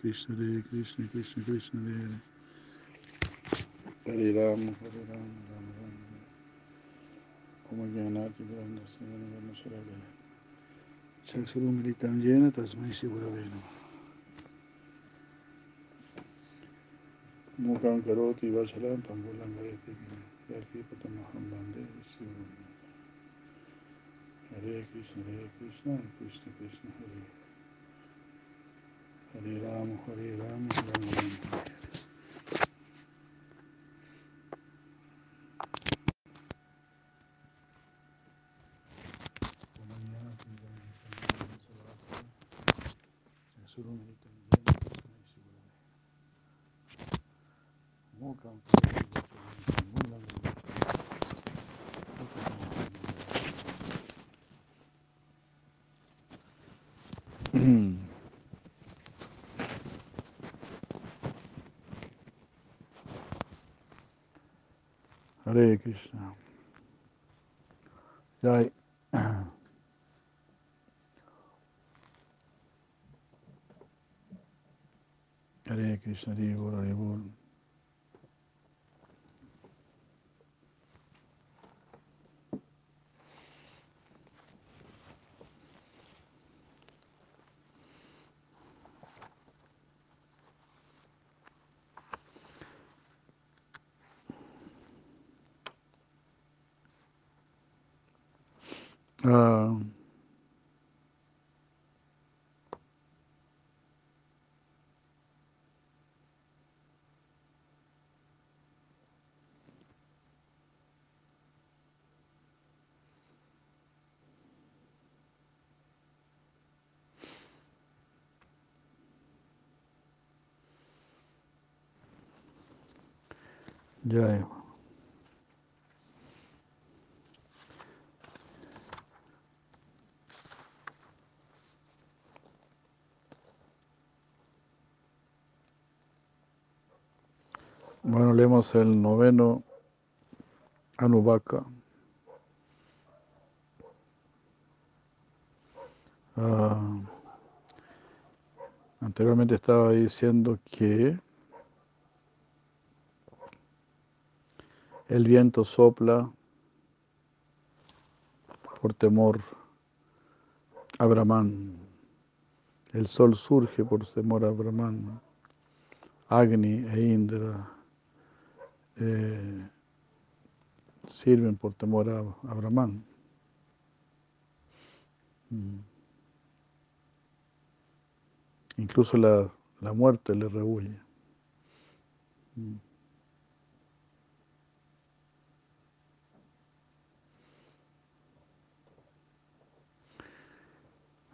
Krishna, Hare Krishna, Krishna Krishna, Hare Hare. Hare Rama, Hare Rama, Rama Rama. Om Brahma Sangana Sharagana. Chaksurumilitam Jena Tasmai. Mukam Karoti Vachalam Pambulam Vareti Yarki Patamaham Bande Hare Krishna, Hare Krishna, Krishna Krishna, Hare Hare Rama, Rama Rama. Hare Krishna. Jai. Hare Krishna, Hare Bol, Hare Bol. Ah, Jai. Bueno, leemos el noveno Anubaka. Ah, anteriormente estaba diciendo que el viento sopla por temor a Brahman. El sol surge por temor a Brahman. Agni e Indra eh, sirven por temor a, Brahman. Mm. Incluso la, la muerte le rehuye.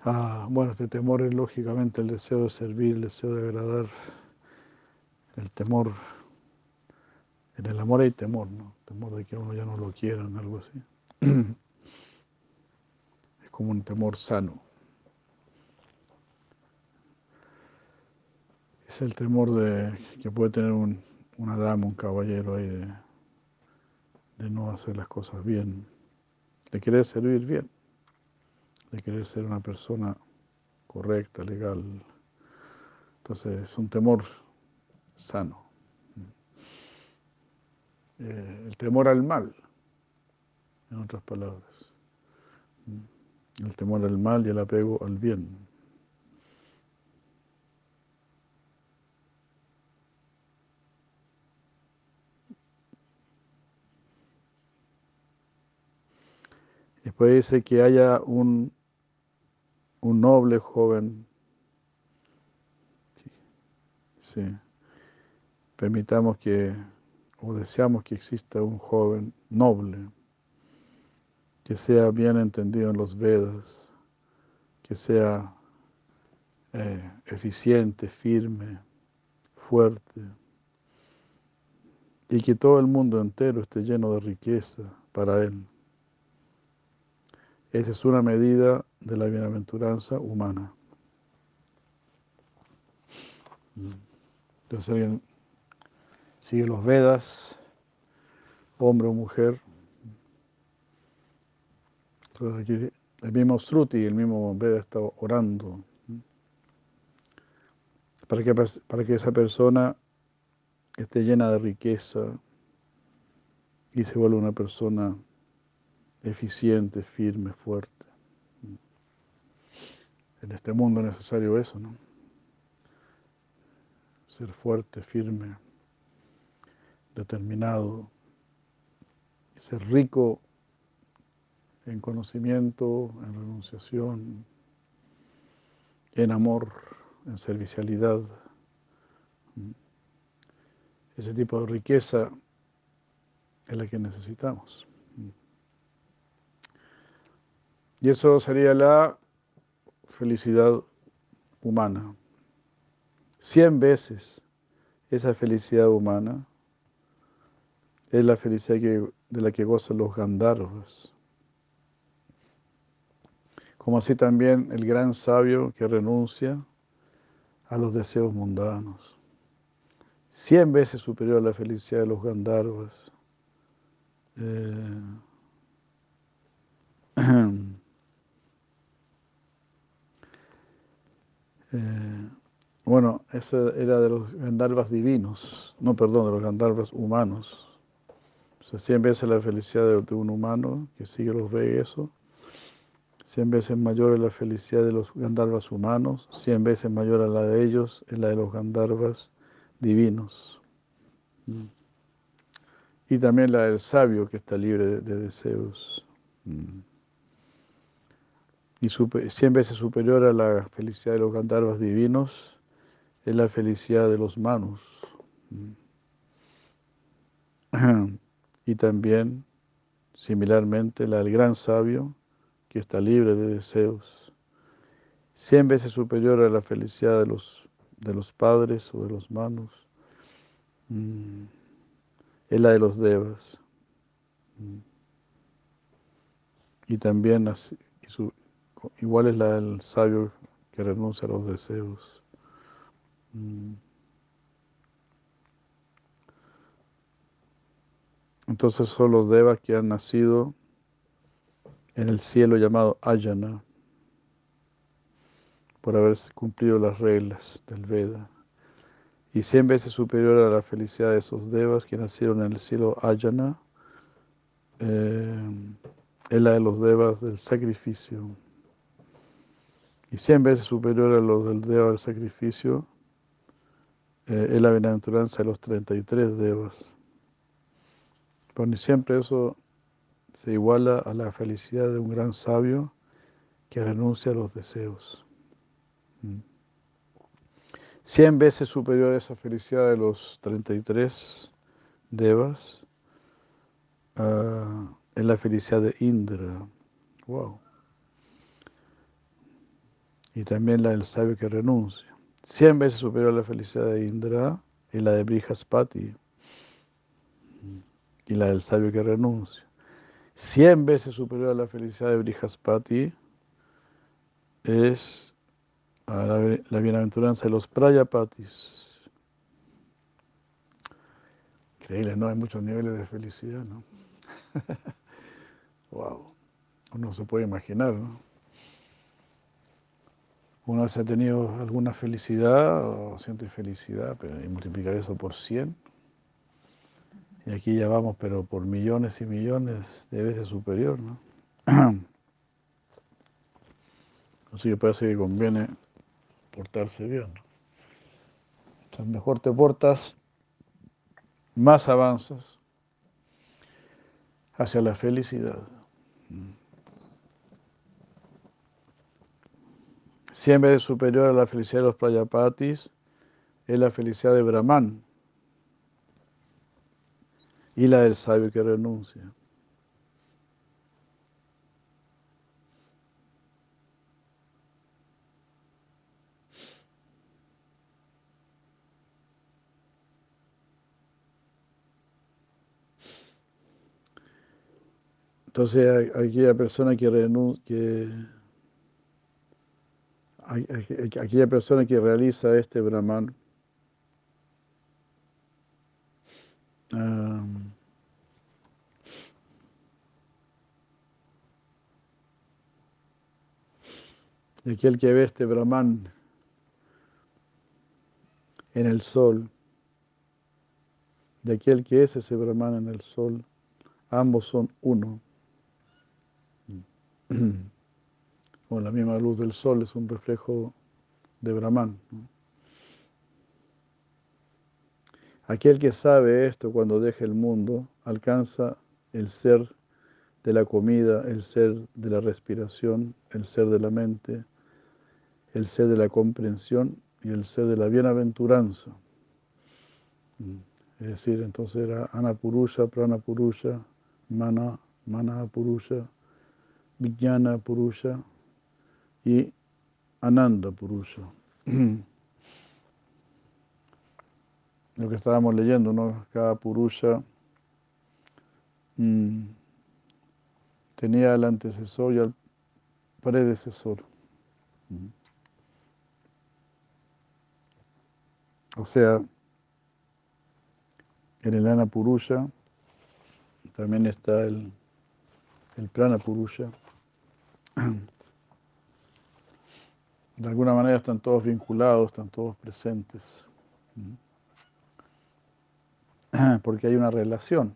Ah, bueno, este temor es lógicamente el deseo de servir, el deseo de agradar, el temor. En el amor hay temor, ¿no? Temor de que uno ya no lo quieran, algo así. Es como un temor sano. Es el temor de que puede tener un, una dama, un caballero ahí de, de no hacer las cosas bien, de querer servir bien de querer ser una persona correcta, legal. Entonces es un temor sano. Eh, el temor al mal, en otras palabras. El temor al mal y el apego al bien. Después dice que haya un un noble joven. Sí. Permitamos que, o deseamos que exista un joven noble, que sea bien entendido en los Vedas, que sea eh, eficiente, firme, fuerte, y que todo el mundo entero esté lleno de riqueza para él. Esa es una medida de la bienaventuranza humana. Entonces alguien sigue los Vedas, hombre o mujer. Entonces aquí el mismo Sruti, el mismo Veda está orando. para que, para que esa persona esté llena de riqueza y se vuelva una persona eficiente, firme, fuerte. En este mundo es necesario eso, ¿no? Ser fuerte, firme, determinado, ser rico en conocimiento, en renunciación, en amor, en servicialidad. Ese tipo de riqueza es la que necesitamos. Y eso sería la felicidad humana. Cien veces esa felicidad humana es la felicidad de la que gozan los Gandharvas. Como así también el gran sabio que renuncia a los deseos mundanos. Cien veces superior a la felicidad de los Gandharvas. Eh, Eh, bueno, eso era de los Gandharvas divinos, no, perdón, de los Gandharvas humanos. O sea, cien veces la felicidad de, un humano que sigue los eso. Cien veces mayor es la felicidad de los Gandharvas humanos, cien veces mayor a la de ellos es la de los Gandharvas divinos. Mm. Y también la del sabio que está libre de, deseos. Y cien veces superior a la felicidad de los Gandharvas divinos es la felicidad de los manos. Y también, similarmente, la del gran sabio que está libre de deseos. Cien veces superior a la felicidad de los, de los padres o de los manos. Mm, es la de los devas. Mm. Y también igual es la del sabio que renuncia a los deseos. Mm. Entonces son los devas que han nacido en el cielo llamado Ayana, por haber cumplido las reglas del Veda. Y cien veces superior a la felicidad de esos devas que nacieron en el cielo Ayana, eh, es la de los devas del sacrificio y cien veces superior a los del Deva del sacrificio, eh, es la bienaventuranza de los 33 Devas. Pero ni siempre eso se iguala a la felicidad de un gran sabio que renuncia a los deseos. Mm. Cien veces superior a esa felicidad de los 33 Devas uh, es la felicidad de Indra. Wow y también la del sabio que renuncia. Cien veces superior a la felicidad de Indra y la de Brihaspati y la del sabio que renuncia. Cien veces superior a la felicidad de Brihaspati es la, la bienaventuranza de los Prayapatis. Increíble, ¿no? Hay muchos niveles de felicidad, ¿no? wow. Uno se puede imaginar, ¿no? Uno se ha tenido alguna felicidad o siente felicidad, y multiplicar eso por 100. Y aquí ya vamos, pero por millones y millones de veces superior, ¿no? Así que parece que conviene portarse bien. Entonces, mejor te portas, más avanzas hacia la felicidad. Siempre superior a la felicidad de los Prayapatis es la felicidad de Brahman y la del sabio que renuncia. Entonces, aquella persona que, que aquella persona que realiza este Brahman y aquel que ve este Brahman en el sol, de aquel que es ese Brahman en el sol, ambos son uno. La misma luz del sol es un reflejo de Brahman. Aquel que sabe esto cuando deja el mundo alcanza el ser de la comida, el ser de la respiración, el ser de la mente, el ser de la comprensión y el ser de la bienaventuranza. Es decir, entonces era Anapurusha, Pranapurusha, Mana, Mana Purusha, Vijnana Purusha y Ananda Purusha. Lo que estábamos leyendo, ¿no? Cada Purusha mm, tenía el antecesor y el predecesor. O sea, en el Ana Purusha también está el, el Purusha. De alguna manera están todos vinculados, están todos presentes. Porque hay una relación.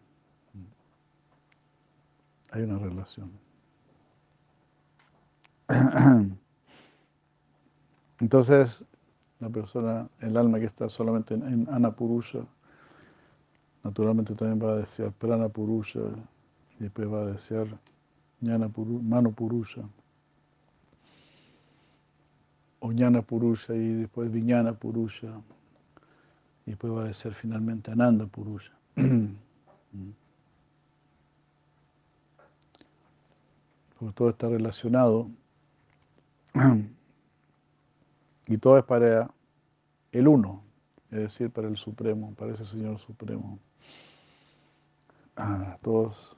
Hay una relación. Entonces, la persona, el alma que está solamente en, en Anapurusha, naturalmente también va a desear Prana Purusha y después va a desear Mano Purusha o Jnana Purusha y después Viñana Purusha y después va a desear finalmente Ananda Purusha. Porque todo está relacionado y todo es para el uno, es decir, para el Supremo, para ese Señor Supremo. Ah, todos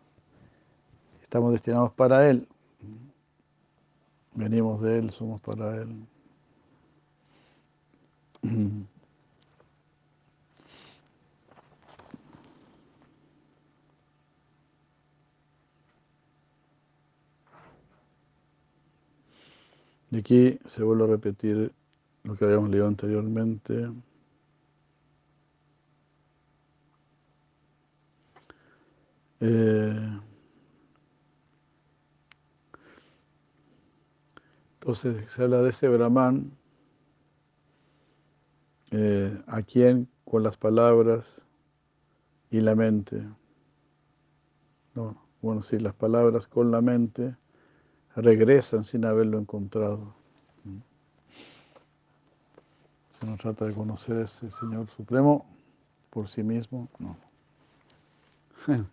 estamos destinados para Él. Venimos de Él, somos para Él. Y aquí se vuelve a repetir lo que habíamos leído anteriormente. Eh, entonces se habla de ese Brahman, eh, a quien con las palabras y la mente, no, bueno, sí, las palabras con la mente regresan sin haberlo encontrado. Se no trata de conocer a ese Señor Supremo por sí mismo, no.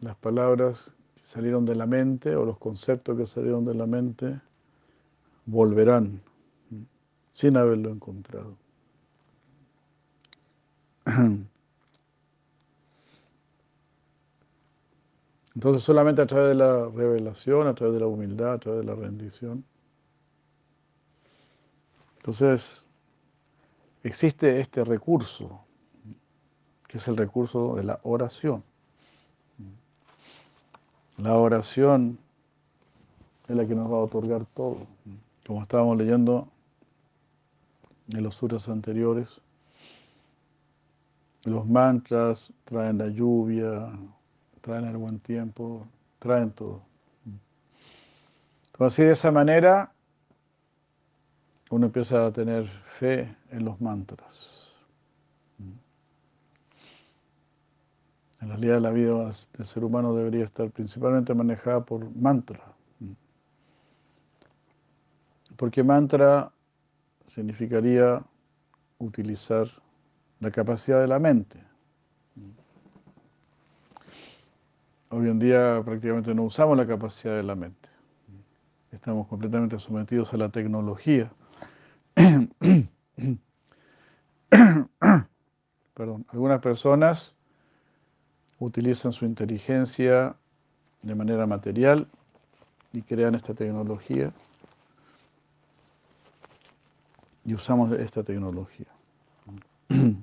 Las palabras que salieron de la mente o los conceptos que salieron de la mente volverán sin haberlo encontrado. Entonces solamente a través de la revelación, a través de la humildad, a través de la rendición. Entonces existe este recurso, que es el recurso de la oración. La oración es la que nos va a otorgar todo. Como estábamos leyendo en los sutras anteriores, los mantras traen la lluvia, traen el buen tiempo, traen todo. Entonces, de esa manera, uno empieza a tener fe en los mantras. En realidad la vida del ser humano debería estar principalmente manejada por mantra. Porque mantra significaría utilizar la capacidad de la mente. Hoy en día prácticamente no usamos la capacidad de la mente. Estamos completamente sometidos a la tecnología. Perdón, algunas personas utilizan su inteligencia de manera material y crean esta tecnología y usamos esta tecnología.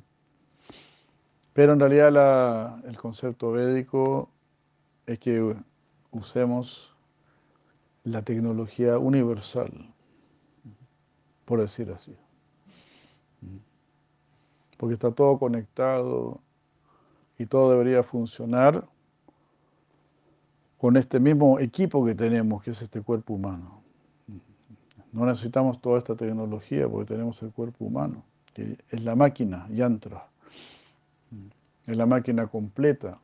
Pero en realidad el concepto védico es que usemos la tecnología universal, por decir así. Porque está todo conectado y todo debería funcionar con este mismo equipo que tenemos, que es este cuerpo humano. No necesitamos toda esta tecnología porque tenemos el cuerpo humano, que es la máquina, yantra. Es la máquina completa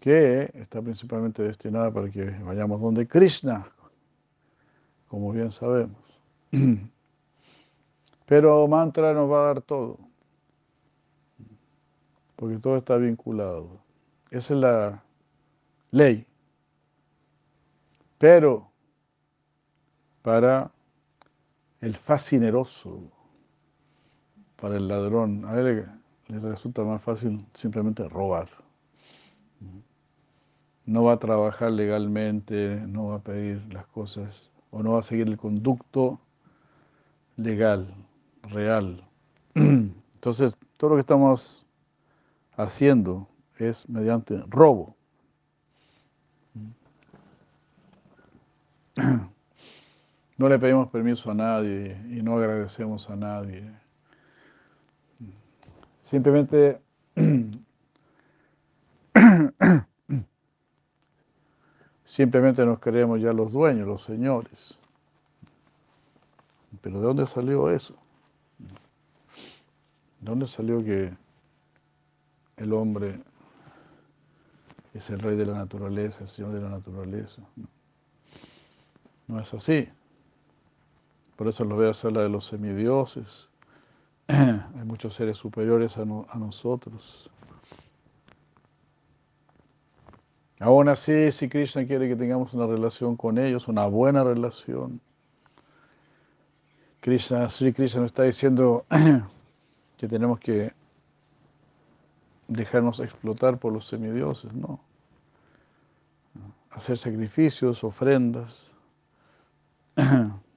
que está principalmente destinada para que vayamos donde Krishna, como bien sabemos. Pero mantra nos va a dar todo, porque todo está vinculado. Esa es la ley. Pero para el fascineroso, para el ladrón, a él le, resulta más fácil simplemente robar. No va a trabajar legalmente, no va a pedir las cosas o no va a seguir el conducto legal, real. Entonces, todo lo que estamos haciendo es mediante robo. No le pedimos permiso a nadie y no agradecemos a nadie. Simplemente simplemente nos creemos ya los dueños, los señores. Pero ¿de dónde salió eso? ¿De dónde salió que el hombre es el rey de la naturaleza, el señor de la naturaleza? No es así. Por eso lo voy a hacer la de los semidioses. Hay muchos seres superiores a, a nosotros. Aún así, si Krishna quiere que tengamos una relación con ellos, una buena relación, Krishna, Sri Krishna nos está diciendo que tenemos que dejarnos explotar por los semidioses, ¿no? Hacer sacrificios, ofrendas.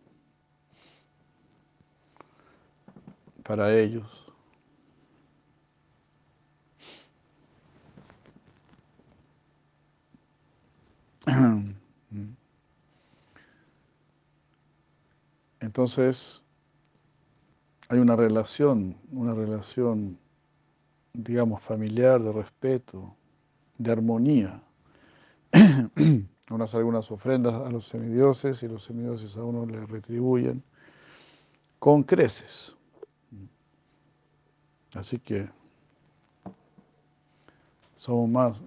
para ellos. Entonces, hay una relación, una relación, digamos, familiar, de respeto, de armonía. Hace algunas ofrendas a los semidioses y los semidioses a uno le retribuyen con creces. Así que somos más,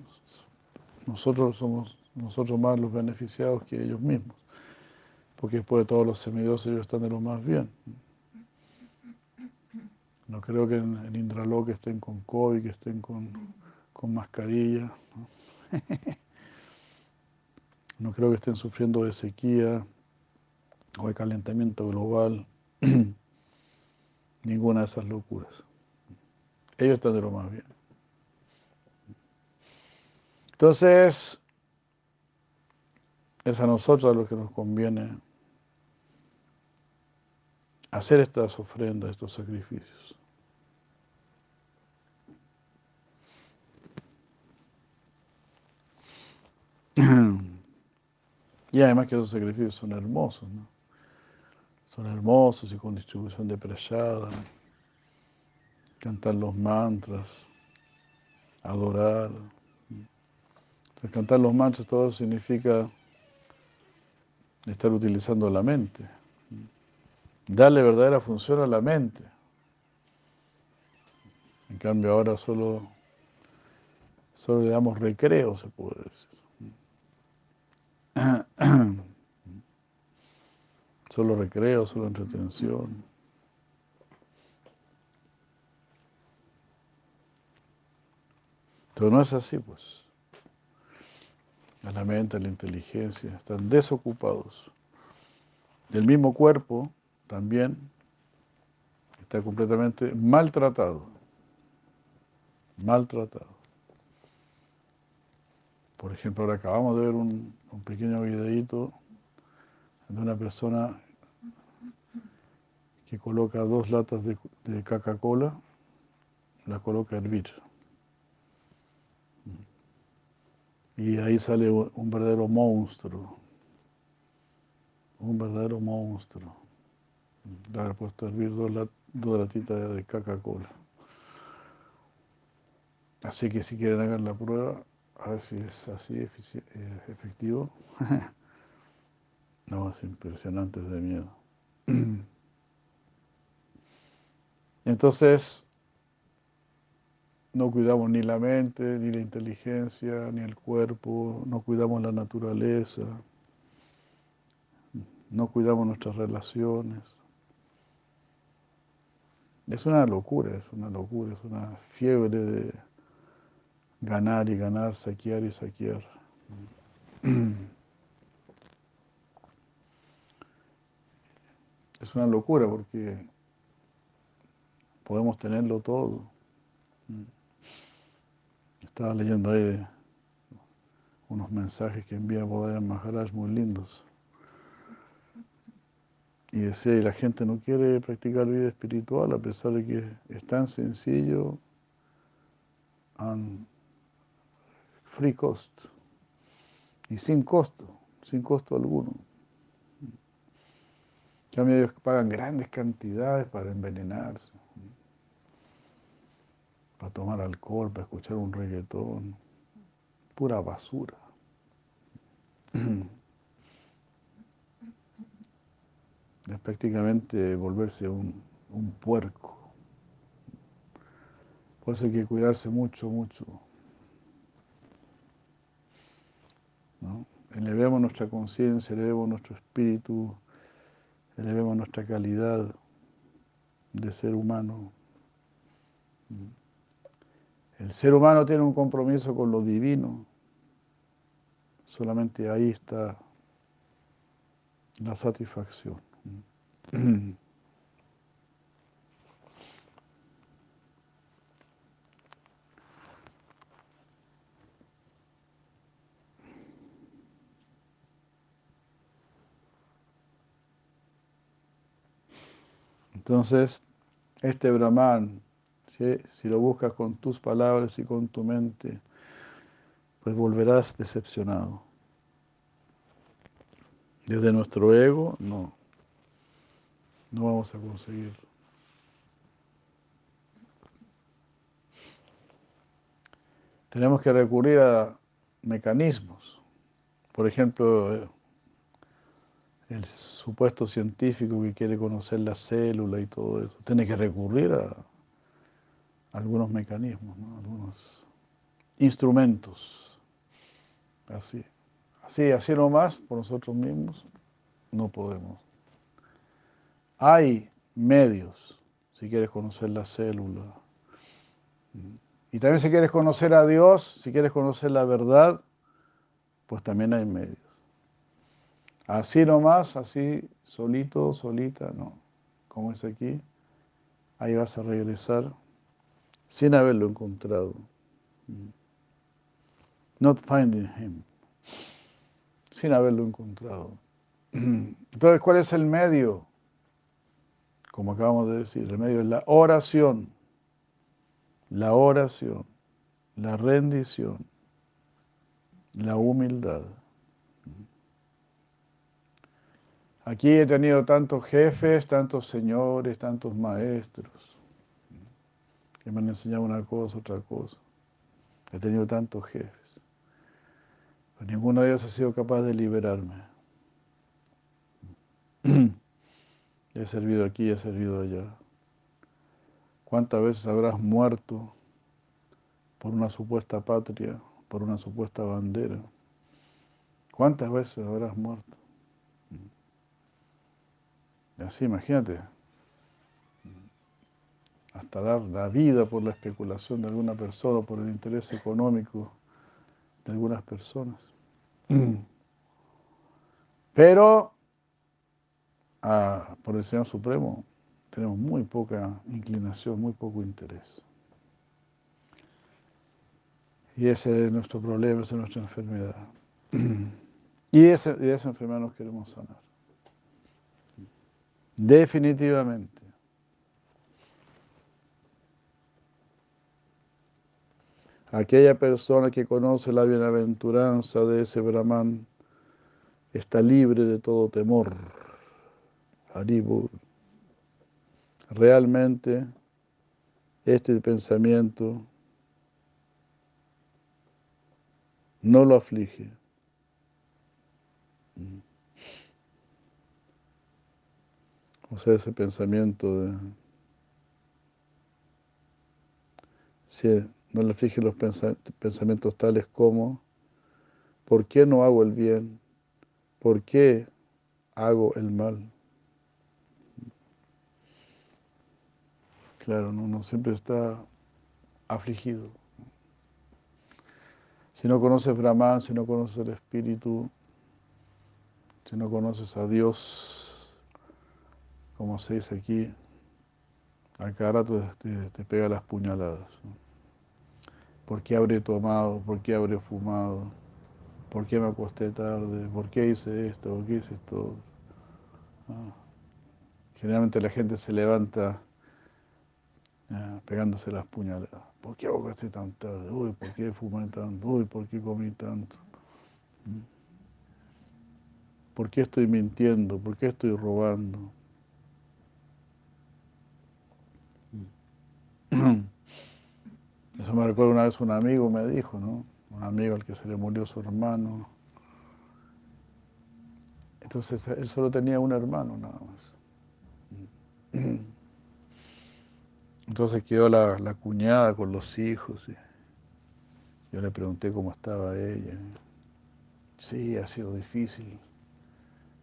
nosotros somos nosotros más los beneficiados que ellos mismos, porque después de todos los semidioses ellos están de lo más bien. No creo que en, en estén con COVID, que estén con, mascarilla. ¿no? creo que estén sufriendo de sequía o de calentamiento global. Ninguna de esas locuras. Ellos están de lo más bien. Entonces, es a nosotros a los que nos conviene hacer estas ofrendas, estos sacrificios. Y además que esos sacrificios son hermosos, ¿no? Son hermosos y con distribución de prayada cantar los mantras, adorar. cantar los mantras todo significa estar utilizando la mente, darle verdadera función a la mente. En cambio ahora solo, solo le damos recreo, se puede decir. Solo recreo, solo entretención. Pero no es así, pues. La mente, la inteligencia están desocupados. El mismo cuerpo también está completamente maltratado. Maltratado. Por ejemplo, ahora acabamos de ver un, pequeño videíto de una persona que coloca dos latas de, Coca-Cola, la coloca a hervir. Y ahí sale un verdadero monstruo, un verdadero monstruo. de haber puesto hervir dos, dos latitas de Coca-Cola. Así que si quieren hagan la prueba, a ver si es así eh, efectivo. no, es impresionante, de miedo. Entonces, no cuidamos ni la mente, ni la inteligencia, ni el cuerpo, no cuidamos la naturaleza, no cuidamos nuestras relaciones. Es una locura, es una locura, es una fiebre de ganar y ganar, saquear y saquear. Es una locura porque podemos tenerlo todo. Estaba leyendo ahí unos mensajes que envía Bodhaya Maharaj muy lindos. Y decía, y la gente no quiere practicar vida espiritual a pesar de que es tan sencillo, free cost y sin costo, sin costo alguno. En cambio ellos pagan grandes cantidades para envenenarse, para tomar alcohol, para escuchar un reggaetón, pura basura. Es prácticamente volverse un, un puerco. Por eso hay que cuidarse mucho, mucho. Elevemos nuestra conciencia, elevemos nuestro espíritu, elevemos nuestra calidad de ser humano. El ser humano tiene un compromiso con lo divino. Solamente ahí está la satisfacción. Entonces, este Brahman, si lo buscas con tus palabras y con tu mente, pues volverás decepcionado. Desde nuestro ego, no, no vamos a conseguir. Tenemos que recurrir a mecanismos. Por ejemplo, el supuesto científico que quiere conocer la célula y todo eso, tiene que recurrir a algunos mecanismos, algunos instrumentos. Así. Así, así nomás, por nosotros mismos, no podemos. Hay medios, si quieres conocer la célula. Y también si quieres conocer a Dios, si quieres conocer la verdad, pues también hay medios. Así nomás, así, solito, solita, no. Como es aquí, ahí vas a regresar sin haberlo encontrado. Not finding him. Sin haberlo encontrado. Entonces, ¿cuál es el medio? Como acabamos de decir, el medio es la oración. La oración, la rendición, la humildad. Aquí he tenido tantos jefes, tantos señores, tantos maestros que me han enseñado una cosa, otra cosa. He tenido tantos jefes. Pero ninguno de ellos ha sido capaz de liberarme. He servido aquí, he servido allá. ¿Cuántas veces habrás muerto por una supuesta patria, por una supuesta bandera? ¿Cuántas veces habrás muerto? Así, imagínate. Hasta dar la vida por la especulación de alguna persona, por el interés económico de algunas personas. Pero por el Señor Supremo tenemos muy poca inclinación, muy poco interés. Y ese es nuestro problema, esa es nuestra enfermedad. Y, ese, y de esa enfermedad nos queremos sanar. Definitivamente. Aquella persona que conoce la bienaventuranza de ese Brahman está libre de todo temor. Haribur. realmente este pensamiento no lo aflige. O sea, ese pensamiento de... Si no le aflige los pensamientos tales como, ¿por qué no hago el bien? ¿Por qué hago el mal? Claro, no, siempre está afligido. Si no conoces Brahman, si no conoces el Espíritu, si no conoces a Dios, como se dice aquí, a cada rato te, pega las puñaladas. ¿Por qué habré tomado? ¿Por qué habré fumado? ¿Por qué me acosté tarde? ¿Por qué hice esto? ¿Por qué hice esto? Ah. Generalmente la gente se levanta pegándose las puñaladas. ¿Por qué ahogaste tan tarde? Uy, ¿por qué fumé tanto? Uy, ¿por qué comí tanto? ¿Mm? ¿Por qué estoy mintiendo? ¿Por qué estoy robando? Eso me recuerda una vez un amigo me dijo, ¿no? Un amigo al que se le murió su hermano. Entonces él solo tenía un hermano nada más. Entonces quedó la, la cuñada con los hijos. Yo le pregunté cómo estaba ella. Sí, ha sido difícil.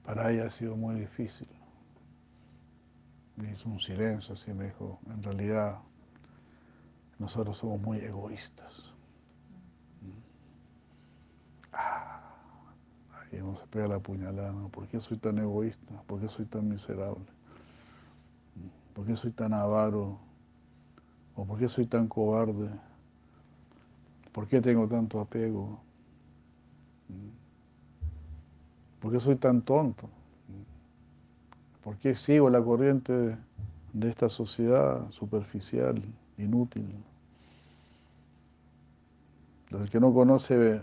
Para ella ha sido muy difícil. Me hizo un silencio así, me dijo, en realidad nosotros somos muy egoístas. Ah, ahí vamos a pegar la puñalada, ¿Por qué soy tan egoísta? ¿Por qué soy tan miserable? ¿Por qué soy tan avaro? ¿O por qué soy tan cobarde? ¿Por qué tengo tanto apego? ¿Por qué soy tan tonto? ¿Por qué sigo la corriente de esta sociedad superficial, inútil? El que no conoce,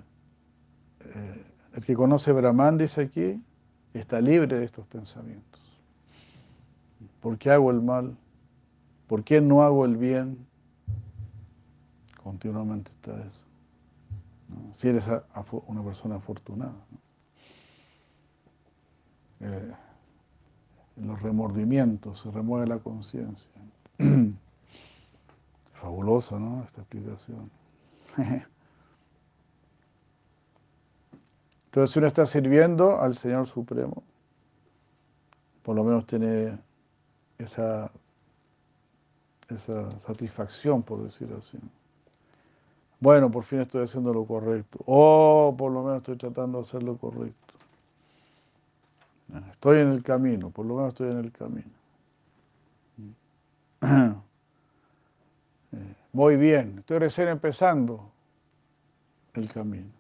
eh, el que conoce Brahman, dice aquí, está libre de estos pensamientos. ¿Por qué hago el mal? ¿Por qué no hago el bien? Continuamente está eso. Si eres una persona afortunada. Eh, los remordimientos, se remueve la conciencia. Fabulosa, ¿no? Esta explicación. Entonces, uno está sirviendo al Señor Supremo, por lo menos tiene esa esa satisfacción, por decirlo así. Bueno, por fin estoy haciendo lo correcto. O oh, por lo menos estoy tratando de hacer lo correcto. Estoy en el camino, por lo menos estoy en el camino. Muy bien, estoy recién empezando el camino.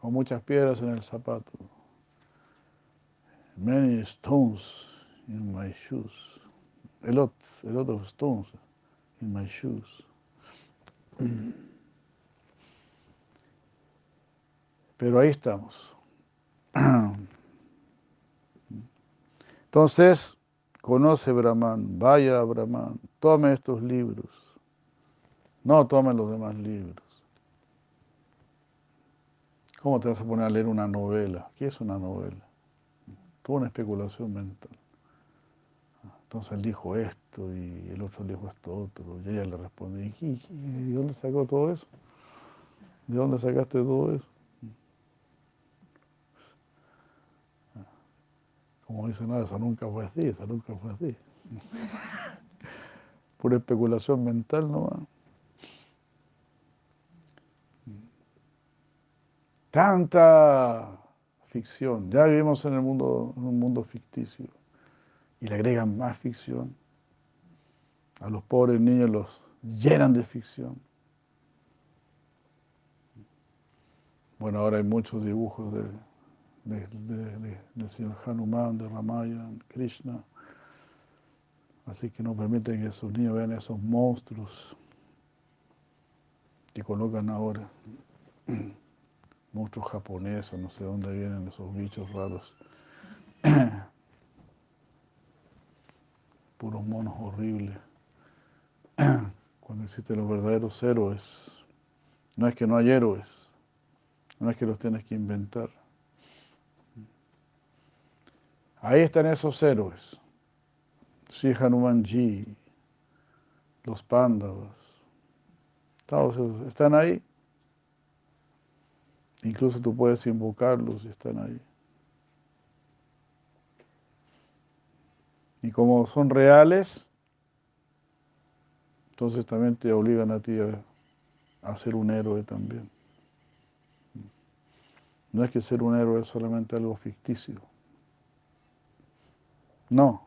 Con muchas piedras en el zapato. Many stones in my shoes a lot, a lot of stones in my shoes. Pero ahí estamos. Entonces, conoce Brahman, vaya a Brahman, tome estos libros, no tome los demás libros. ¿Cómo te vas a poner a leer una novela? ¿Qué es una novela? Toda una especulación mental. Entonces él dijo esto y el otro dijo esto otro. Y ella le respondió, ¿y de dónde sacó todo eso? ¿De dónde sacaste todo eso? Como dice nada, eso nunca fue así, eso nunca fue así. Pura especulación mental nomás. Tanta ficción. Ya vivimos en el mundo, en un mundo ficticio y le agregan más ficción. A los pobres niños los llenan de ficción. Bueno, ahora hay muchos dibujos de, del señor Hanuman, de Ramayan, Krishna. Así que no permiten que sus niños vean esos monstruos que colocan ahora. Monstruos japoneses, no sé dónde vienen esos bichos raros. puros monos horribles. Cuando existen los verdaderos héroes, no es que no hay héroes, no es que los tienes que inventar. Ahí están esos héroes. Sri Hanumanji, los pándavas, todos esos están ahí. Incluso tú puedes invocarlos y están ahí. Y como son reales, entonces también te obligan a ti a, ser un héroe también. No es que ser un héroe es solamente algo ficticio. No.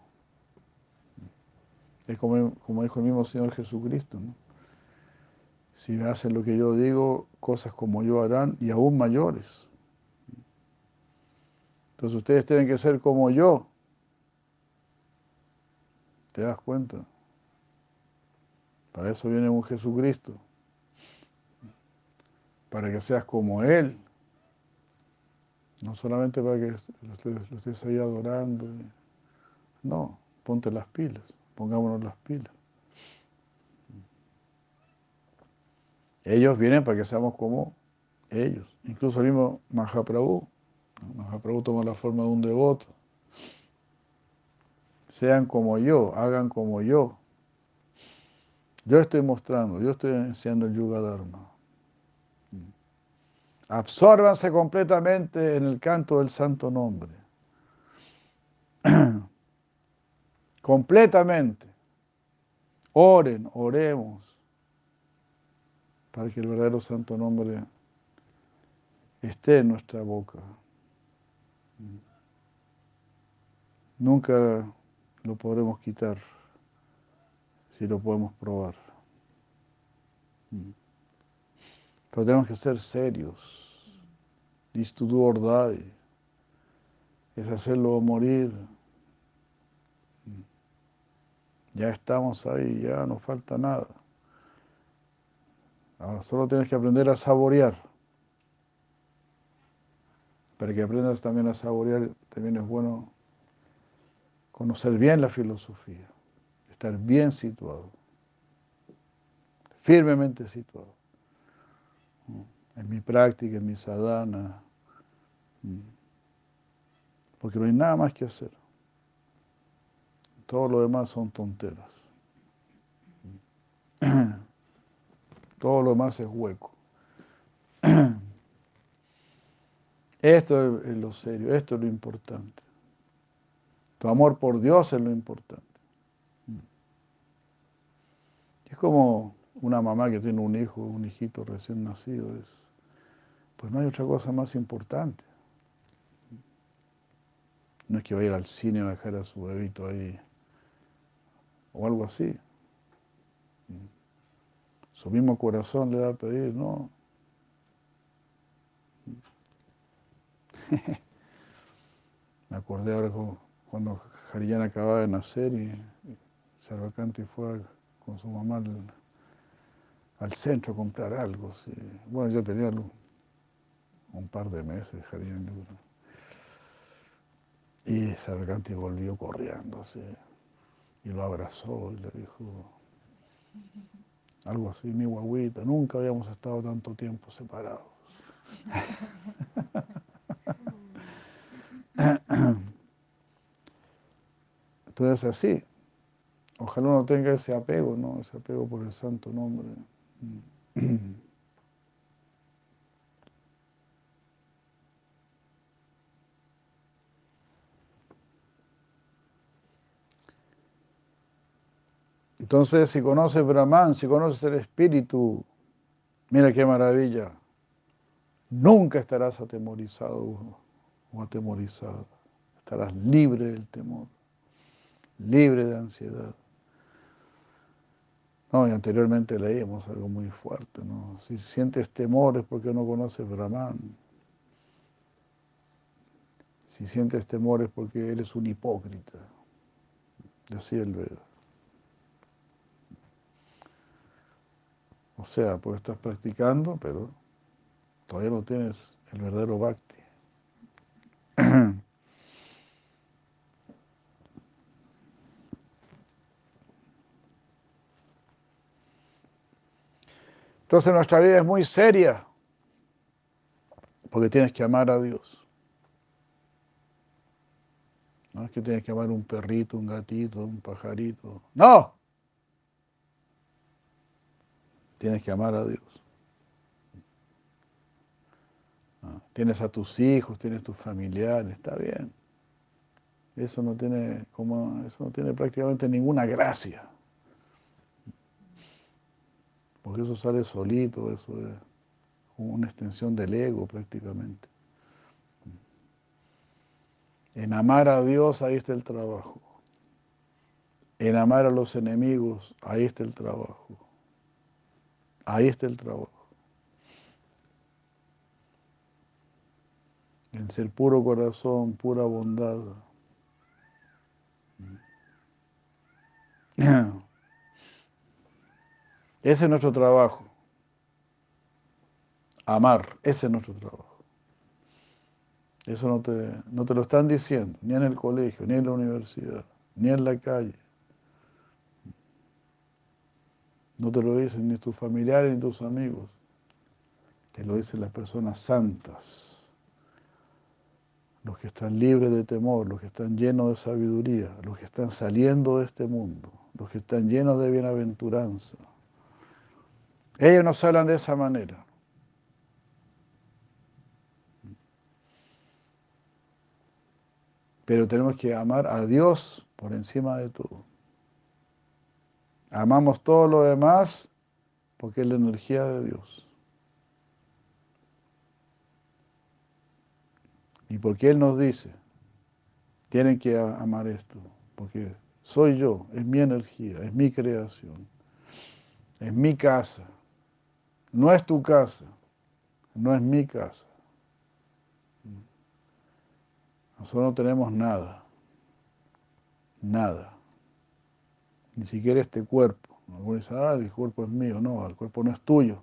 Es como, como dijo el mismo Señor Jesucristo. Si hacen lo que yo digo, cosas como yo harán y aún mayores. Entonces ustedes tienen que ser como yo. ¿Te das cuenta? Para eso viene un Jesucristo. Para que seas como Él. No solamente para que lo estés ahí adorando. No, ponte las pilas, pongámonos las pilas. Ellos vienen para que seamos como ellos. Incluso el mismo Mahaprabhu. Mahaprabhu toma la forma de un devoto. Sean como yo, hagan como yo. Yo estoy mostrando, yo estoy enseñando el Yuga Dharma. Absórbanse completamente en el canto del santo nombre. completamente. Oren, oremos, para que el verdadero santo nombre esté en nuestra boca. Nunca lo podremos quitar si lo podemos probar. Pero tenemos que ser serios. This to do or die. Es hacerlo morir. Ya estamos ahí, ya no falta nada. Ahora solo tienes que aprender a saborear. Para que aprendas también a saborear, también es bueno conocer bien la filosofía, estar bien situado, firmemente situado. En mi práctica, en mi sadhana, porque no hay nada más que hacer. Todo lo demás son tonteras. Todo lo demás es hueco. Esto es lo serio, esto es lo importante. Tu amor por Dios es lo importante. Es como una mamá que tiene un hijo, un hijito recién nacido. pues no hay otra cosa más importante. No es que vaya al cine a dejar a su bebito ahí o algo así. Su mismo corazón le va a pedir, ¿no? Me acordé ahora cuando Haryana acababa de nacer y, Sarvakanti fue con su mamá al, centro a comprar algo. Bueno, ya tenía un par de meses Haryana. Y Sarvakanti volvió corriendo y lo abrazó y le dijo algo así, mi guaguita, nunca habíamos estado tanto tiempo separados. Entonces así, ojalá uno tenga ese apego, ¿no? Ese apego por el santo nombre. Entonces, si conoces Brahman, si conoces el Espíritu, mira qué maravilla, nunca estarás atemorizado o atemorizada, estarás libre del temor, libre de ansiedad. No, y anteriormente leímos algo muy fuerte, ¿no? Si sientes temor es porque no conoces Brahman. Si sientes temor es porque eres un hipócrita. Decía el Veda. O sea, puedes estar practicando, pero todavía no tienes el verdadero bhakti. Entonces nuestra vida es muy seria, porque tienes que amar a Dios. No es que tienes que amar un perrito, un gatito, un pajarito. No, Tienes que amar a Dios. Ah, tienes a tus hijos, tienes tus familiares, está bien. Eso no tiene como eso no tiene prácticamente ninguna gracia. Porque eso sale solito, eso es una extensión del ego prácticamente. En amar a Dios, ahí está el trabajo. En amar a los enemigos, ahí está el trabajo. Ahí está el trabajo. En ser puro corazón, pura bondad. Ese es nuestro trabajo. Amar, ese es nuestro trabajo. Eso no te, no te lo están diciendo, ni en el colegio, ni en la universidad, ni en la calle. No te lo dicen ni tus familiares ni tus amigos. Te lo dicen las personas santas. Los que están libres de temor, los que están llenos de sabiduría, los que están saliendo de este mundo, los que están llenos de bienaventuranza. Ellos nos hablan de esa manera. Pero tenemos que amar a Dios por encima de todo. Amamos todo lo demás porque es la energía de Dios. Y porque Él nos dice, tienen que amar esto, porque soy yo, es mi energía, es mi creación, es mi casa, no es tu casa, no es mi casa. Nosotros no tenemos nada, nada, ni siquiera este cuerpo. Algunos dicen, ah, el cuerpo es mío, no, el cuerpo no es tuyo.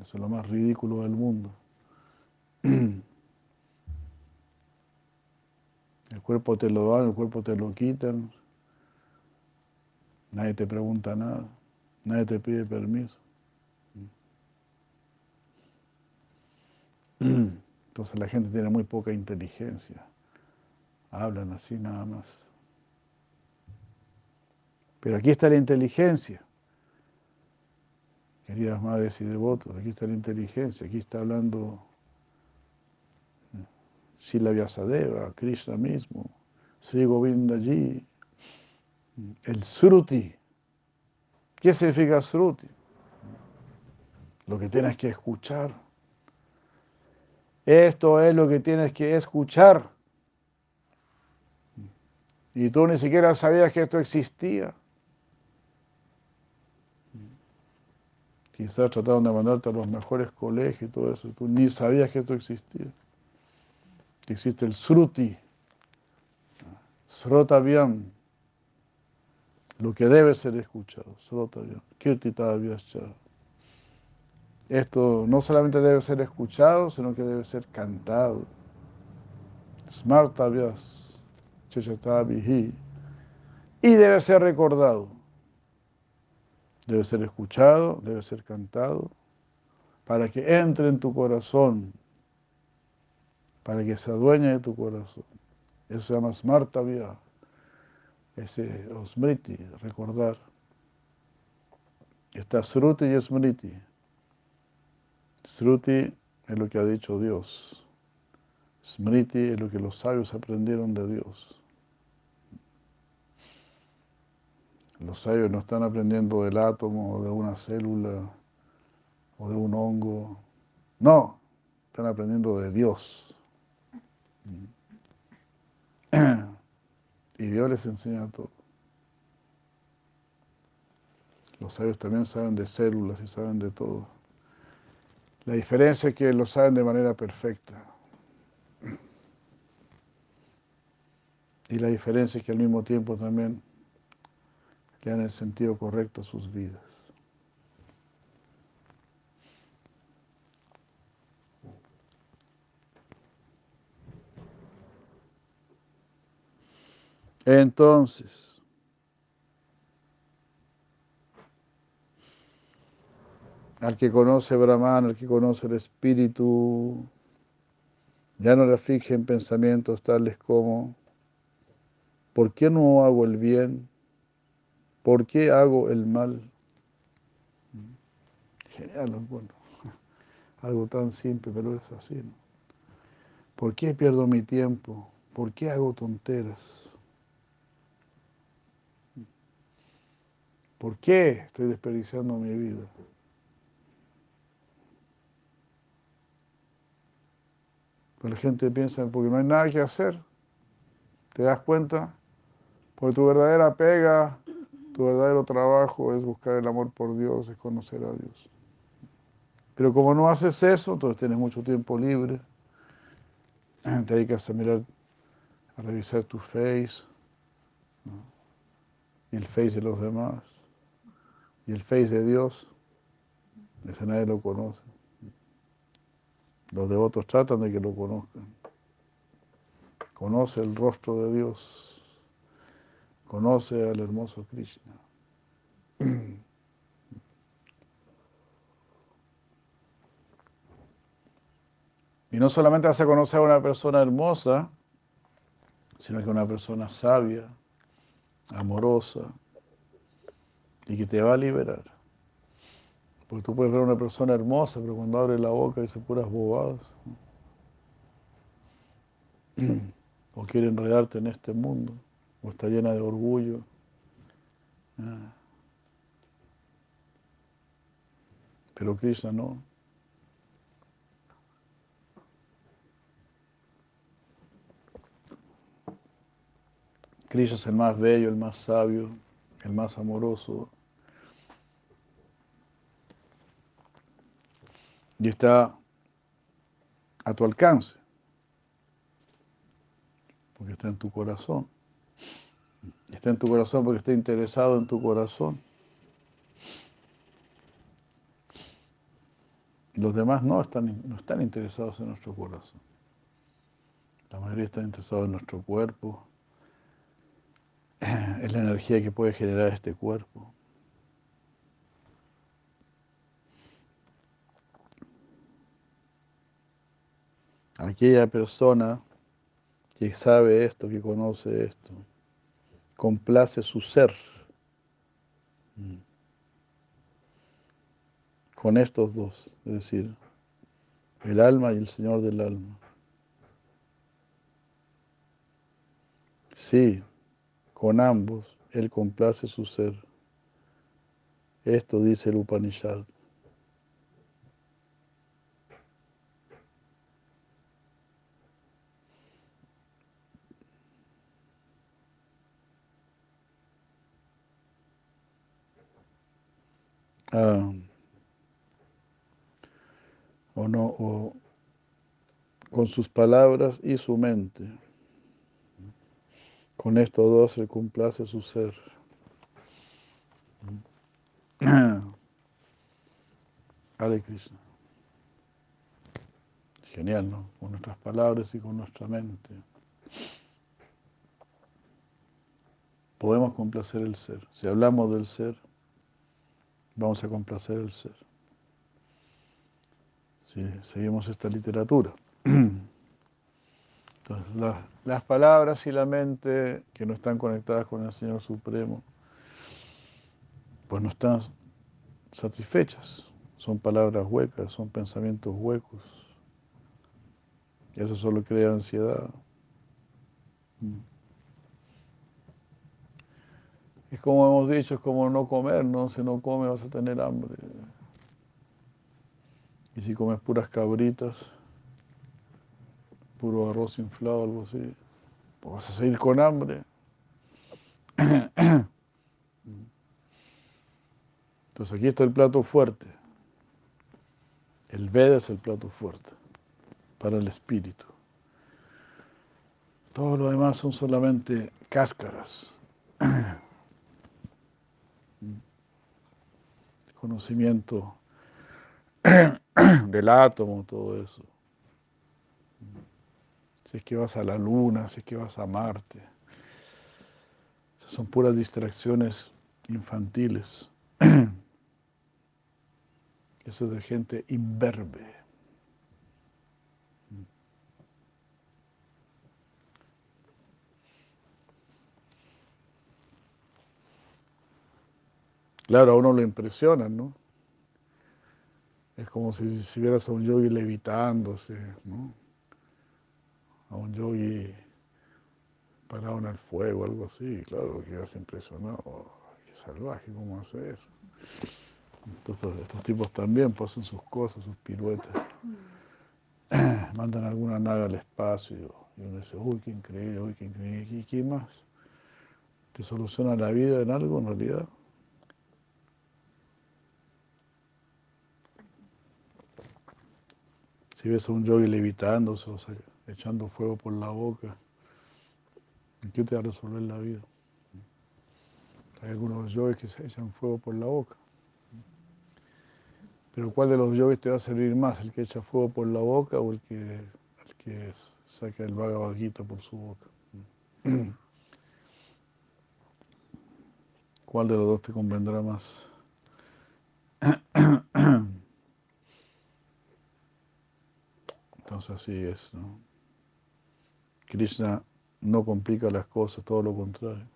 Eso es lo más ridículo del mundo. El cuerpo te lo dan, el cuerpo te lo quitan. Nadie te pregunta nada, nadie te pide permiso. Entonces la gente tiene muy poca inteligencia. Hablan así nada más. Pero aquí está la inteligencia. Queridas madres y devotos, aquí está la inteligencia. Aquí está hablando Sila Vyasadeva, Krishna mismo, Sri Govindaji, el Sruti. ¿Qué significa Sruti? Lo que tienes que escuchar. Esto es lo que tienes que escuchar. Y tú ni siquiera sabías que esto existía. Quizás trataron de mandarte a los mejores colegios y todo eso. Tú ni sabías que esto existía. Existe el Sruti, Srotavyam, lo que debe ser escuchado. Srotavyam, Kirtitavyascha. Esto no solamente debe ser escuchado, sino que debe ser cantado. Smartavyas, Chechatavihi. Y debe ser recordado. Debe ser escuchado, debe ser cantado, para que entre en tu corazón, para que se adueñe de tu corazón. Eso se llama Smartavya, ese Osmriti, recordar. Está Sruti y Smriti. Sruti es lo que ha dicho Dios. Smriti es lo que los sabios aprendieron de Dios. Los sabios no están aprendiendo del átomo o de una célula o de un hongo. No, están aprendiendo de Dios. Y Dios les enseña todo. Los sabios también saben de células y saben de todo. La diferencia es que lo saben de manera perfecta. Y la diferencia es que al mismo tiempo también le dan el sentido correcto sus vidas. Entonces, al que conoce Brahman, al que conoce el espíritu, ya no le aflige en pensamientos tales como, ¿por qué no hago el bien? ¿Por qué hago el mal? Genial, bueno. Algo tan simple, pero es así. ¿no? ¿Por qué pierdo mi tiempo? ¿Por qué hago tonteras? ¿Por qué estoy desperdiciando mi vida? Pero la gente piensa, porque no hay nada que hacer. ¿Te das cuenta? Porque tu verdadera pega, tu verdadero trabajo es buscar el amor por Dios, es conocer a Dios. Pero como no haces eso, entonces tienes mucho tiempo libre, te dedicas a mirar, a revisar tu face, y el face de los demás, y el face de Dios, ese nadie lo conoce. Los devotos tratan de que lo conozcan. Conoce el rostro de Dios, conoce al hermoso Krishna. Y no solamente a conocer a una persona hermosa, sino que una persona sabia, amorosa y que te va a liberar. Porque tú puedes ver a una persona hermosa, pero cuando abre la boca dice puras bobadas. O quiere enredarte en este mundo, o está llena de orgullo. Ah. Pero Krishna no. Krishna es el más bello, el más sabio, el más amoroso. Y está a tu alcance, porque está en tu corazón. Está en tu corazón porque está interesado en tu corazón. Los demás no están, no están interesados en nuestro corazón. La mayoría están interesados en nuestro cuerpo, es la energía que puede generar este cuerpo. Aquella persona que sabe esto, que conoce esto, complace su ser con estos dos, es decir, el alma y el Señor del alma. Sí, con ambos, Él complace su ser. Esto dice el Upanishad. Ah, o no, o con sus palabras y su mente. Con estos dos se complace su ser. Hare Krishna. Genial, ¿no? Con nuestras palabras y con nuestra mente. Podemos complacer el ser. Si hablamos del ser, vamos a complacer el ser. Si seguimos esta literatura. Entonces, las palabras y la mente que no están conectadas con el Señor Supremo, pues no están satisfechas. Son palabras huecas, son pensamientos huecos. Eso solo crea ansiedad. Mm. Es como hemos dicho, es como no comer, ¿no? Si no comes vas a tener hambre. Y si comes puras cabritas, puro arroz inflado, algo así, pues vas a seguir con hambre. Entonces aquí está el plato fuerte. El Veda es el plato fuerte para el espíritu. Todo lo demás son solamente cáscaras. Conocimiento del átomo, todo eso si es que vas a la luna, si es que vas a Marte. Esas son puras distracciones infantiles. Eso es de gente imberbe. Claro, a uno lo impresionan, ¿no? Es como si, si vieras a un yogi levitándose, ¿no? A un yogi parado en el fuego, algo así, claro, quedas impresionado. Qué salvaje, ¿cómo hace eso? Entonces, estos tipos también pasan sus cosas, sus piruetas. Mandan alguna naga al espacio y uno dice, uy, qué increíble, uy, qué increíble. ¿Y qué más? ¿Te soluciona la vida en algo en realidad? Si ves a un yogi levitándose, o sea, echando fuego por la boca, ¿qué te va a resolver la vida? Hay algunos yogis que se echan fuego por la boca. Pero ¿cuál de los yogis te va a servir más? ¿El que echa fuego por la boca o el que, el que saca el vaga por su boca? ¿Cuál de los dos te convendrá más? Así es, ¿no? Krishna no complica las cosas, todo lo contrario.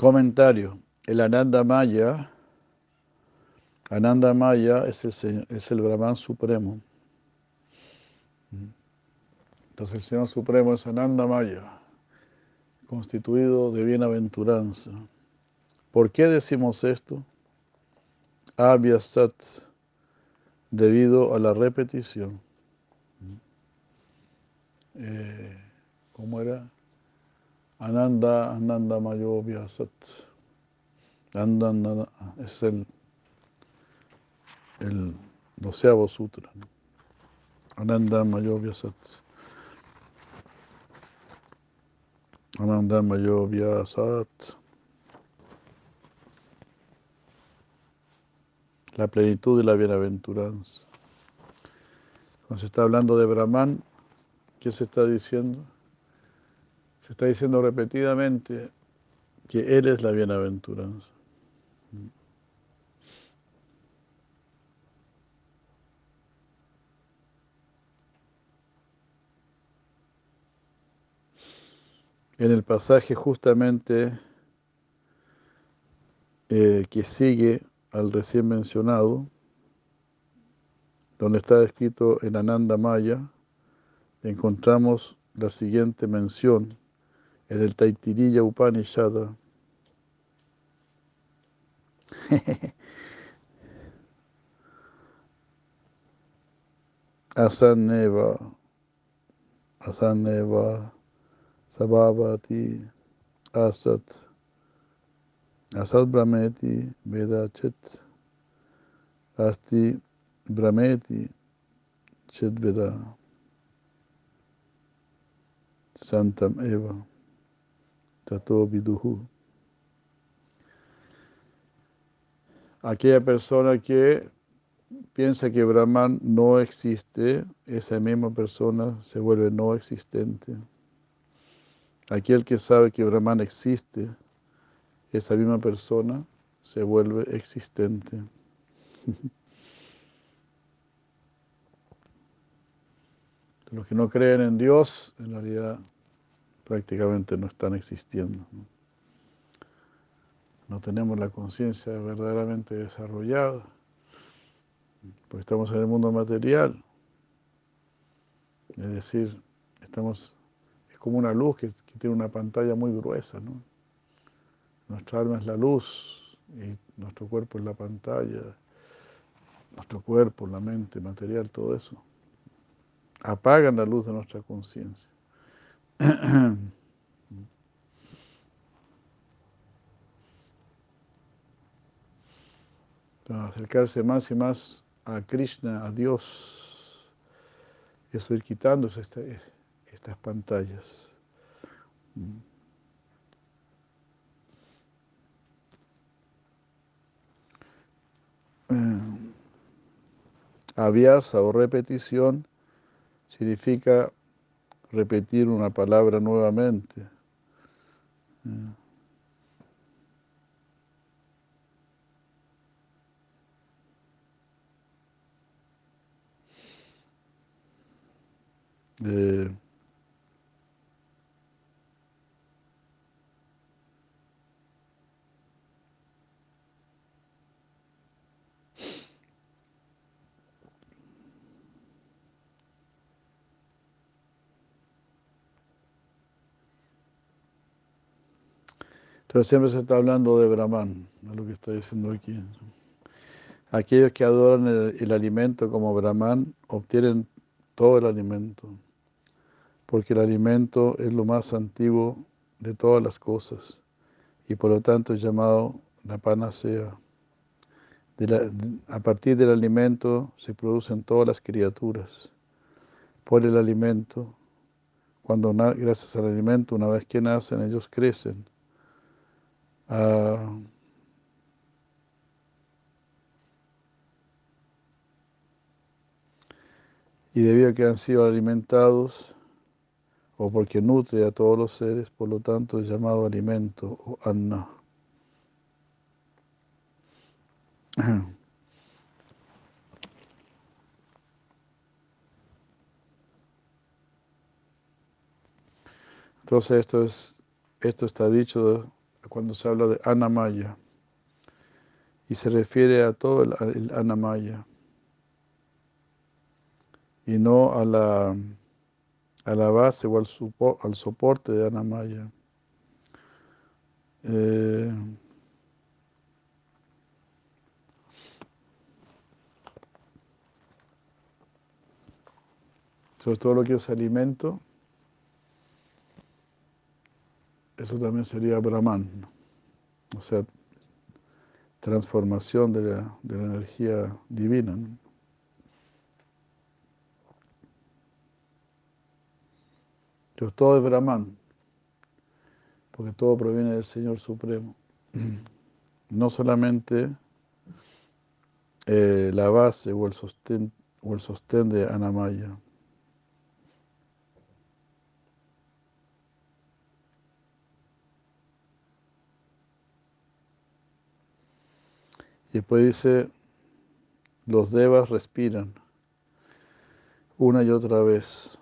Comentario. El Ananda Maya, Ananda Maya es el, es el Brahman Supremo. Entonces el Señor Supremo es Ananda Maya, constituido de bienaventuranza. ¿Por qué decimos esto? Abhyasat, debido a la repetición. Eh, ¿Cómo era? Ananda, Ananda Mayobhya Sat. Ananda, es el, el doceavo sutra. Ananda Mayobhya Sat. Ananda Mayobhya Sat. La plenitud y la bienaventuranza. Cuando se está hablando de Brahman, ¿qué se está diciendo? Está diciendo repetidamente que Él es la bienaventuranza. En el pasaje justamente eh, que sigue al recién mencionado, donde está escrito en Ananda Maya, encontramos la siguiente mención en el Taitirilla Upanishada. Asaneva, Asaneva, Sabhavati, Asat, Asat Brahmeti, Vedachet, Asti Brahmeti, Chedveda, Santam Eva. Tato Viduhu. Aquella persona que piensa que Brahman no existe, esa misma persona se vuelve no existente. Aquel que sabe que Brahman existe, esa misma persona se vuelve existente. Los que no creen en Dios, en realidad prácticamente no están existiendo. No, tenemos la conciencia verdaderamente desarrollada, porque estamos en el mundo material. Es decir, estamos, es como una luz que, tiene una pantalla muy gruesa. ¿no? Nuestra alma es la luz y nuestro cuerpo es la pantalla, nuestro cuerpo, la mente, material, todo eso. Apagan la luz de nuestra conciencia. Para acercarse más y más a Krishna, a Dios, eso ir quitándose estas pantallas. Eh, aviasa o repetición significa repetir una palabra nuevamente. Eh, Entonces siempre se está hablando de Brahman, es lo que está diciendo aquí. Aquellos que adoran el, alimento como Brahman obtienen todo el alimento, porque el alimento es lo más antiguo de todas las cosas y por lo tanto es llamado la panacea. a partir del alimento se producen todas las criaturas. Por el alimento, cuando gracias al alimento, una vez que nacen, ellos crecen Ah, y debido a que han sido alimentados o porque nutre a todos los seres, por lo tanto es llamado alimento o anna. Entonces esto es esto está dicho cuando se habla de Anamaya y se refiere a todo el, Anamaya y no a la, a la base o al, al soporte de Anamaya. Eh, sobre todo lo que es alimento, eso también sería Brahman, o sea, transformación de la, energía divina. todo es Brahman, porque todo proviene del Señor Supremo. No solamente eh, la base o el sostén, o el sostén de Anamaya. Y después dice, los devas respiran una y otra vez,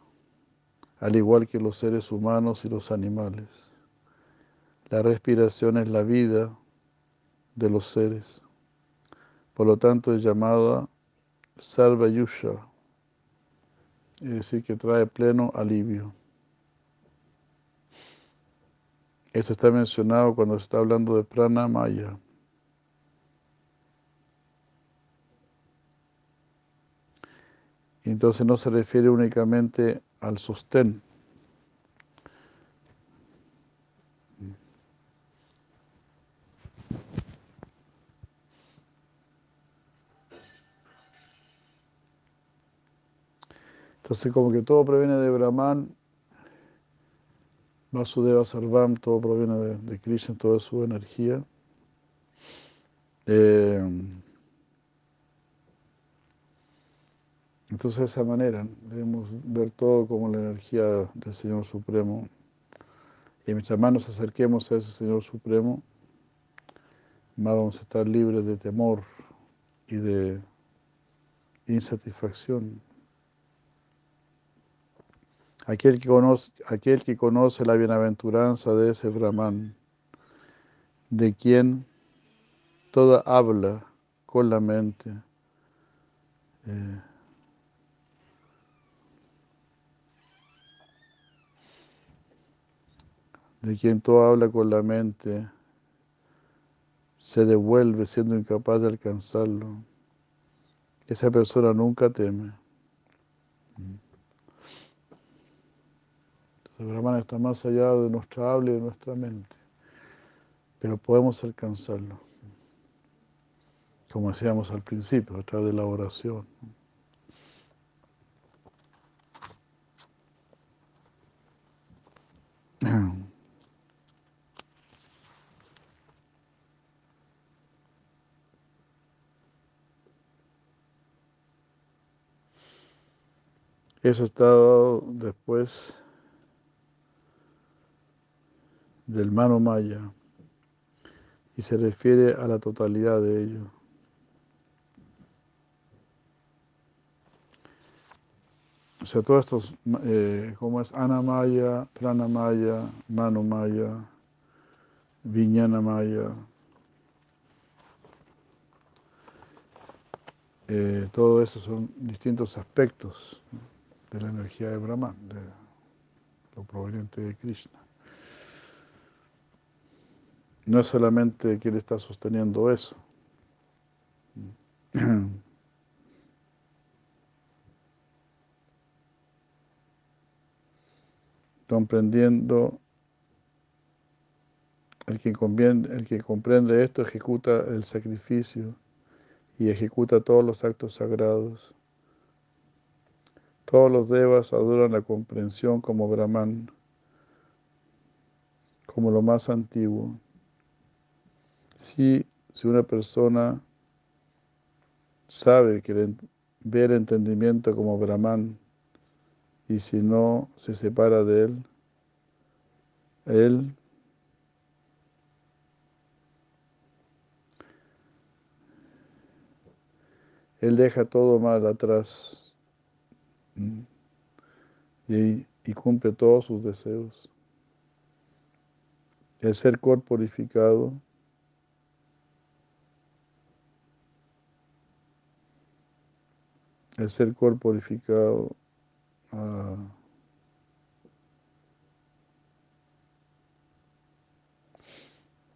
al igual que los seres humanos y los animales. La respiración es la vida de los seres. Por lo tanto es llamada Sarvayusha, es decir, que trae pleno alivio. Esto está mencionado cuando se está hablando de prana maya. Entonces no se refiere únicamente al sostén. Entonces como que todo proviene de Brahman, Vasudeva Sarvam, todo proviene de, Krishna, toda su energía. Eh, Entonces de esa manera debemos ver todo como la energía del Señor Supremo. Y mientras más nos acerquemos a ese Señor Supremo, más vamos a estar libres de temor y de insatisfacción. Aquel que conoce, aquel que conoce la bienaventuranza de ese Brahman, de quien toda habla con la mente, eh, de quien todo habla con la mente, se devuelve siendo incapaz de alcanzarlo. Esa persona nunca teme. El Brahman está más allá de nuestra habla y de nuestra mente, pero podemos alcanzarlo, como decíamos al principio, a través de la oración. Eso está dado después del mano maya y se refiere a la totalidad de ello. O sea, todos estos, eh, como es Anamaya, Pranamaya, Manomaya, Viñanamaya, eh, todo eso son distintos aspectos de la energía de Brahman, de lo proveniente de Krishna. No es solamente que él está sosteniendo eso. comprendiendo, el que, el que comprende esto ejecuta el sacrificio y ejecuta todos los actos sagrados. Todos los devas adoran la comprensión como Brahman, como lo más antiguo. Si, si una persona sabe que ve el entendimiento como Brahman, y si no se separa de él, él él deja todo mal atrás y, y cumple todos sus deseos. El ser corporificado el ser corporificado Ah.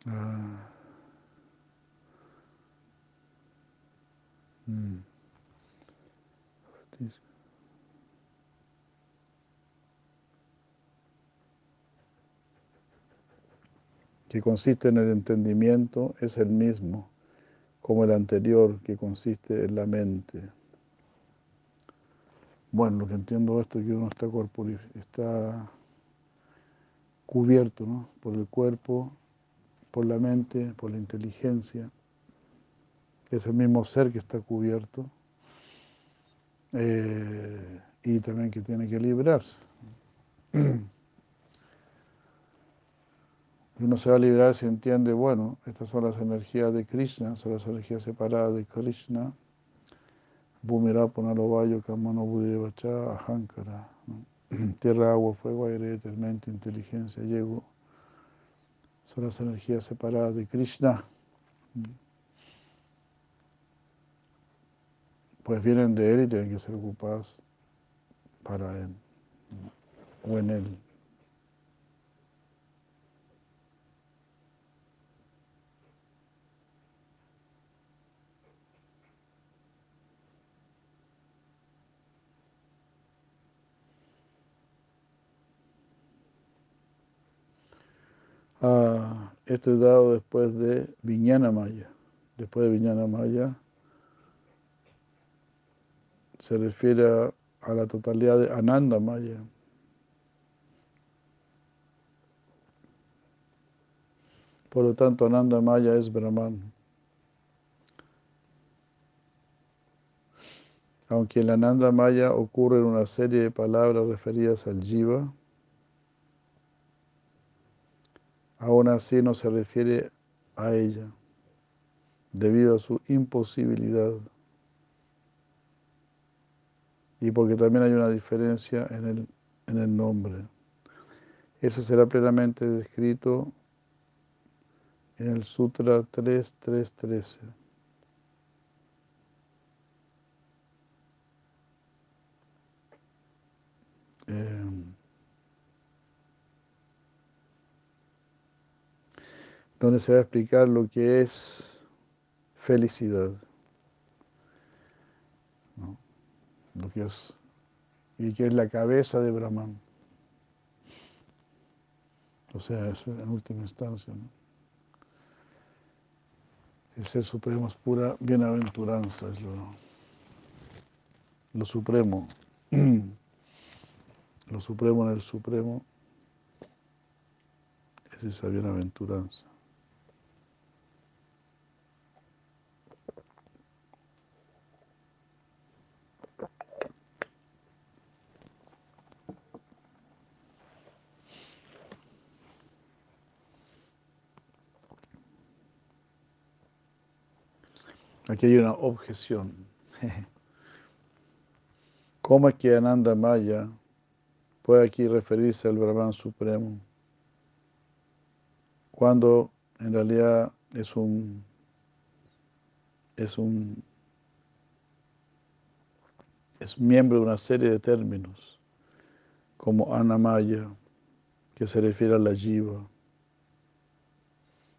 Ah. Mm. Que consiste en el entendimiento es el mismo como el anterior que consiste en la mente. Bueno, lo que entiendo esto es que uno está, está cubierto ¿no? por el cuerpo, por la mente, por la inteligencia. Es el mismo ser que está cubierto eh, y también que tiene que librarse. Uno se va a librar si entiende, bueno, estas son las energías de Krishna, son las energías separadas de Krishna Bhumirapanalovayo Kamano Budevacha Ahankara. Tierra, agua, fuego, aire, mente, inteligencia, llego. Son las energías separadas de Krishna. Pues vienen de él y tienen que ser ocupadas para él o en él. Ah, esto es dado después de Viñana Maya. Después de Viñana Maya se refiere a, la totalidad de Ananda Maya. Por lo tanto, Ananda Maya es Brahman. Aunque en la Ananda Maya ocurren una serie de palabras referidas al Jiva, aún así no se refiere a ella, debido a su imposibilidad. Y porque también hay una diferencia en el, en el nombre. Eso será plenamente descrito en el Sutra 3313. Eh, donde se va a explicar lo que es felicidad. Lo que es, y que es la cabeza de Brahman. O sea, es en última instancia. El ser supremo es pura bienaventuranza, es lo, lo supremo. Lo supremo en el supremo es esa bienaventuranza. Aquí hay una objeción. ¿Cómo es que Ananda Maya puede aquí referirse al Brahman Supremo cuando en realidad es un es un es miembro de una serie de términos como Anamaya, que se refiere a la Jiva,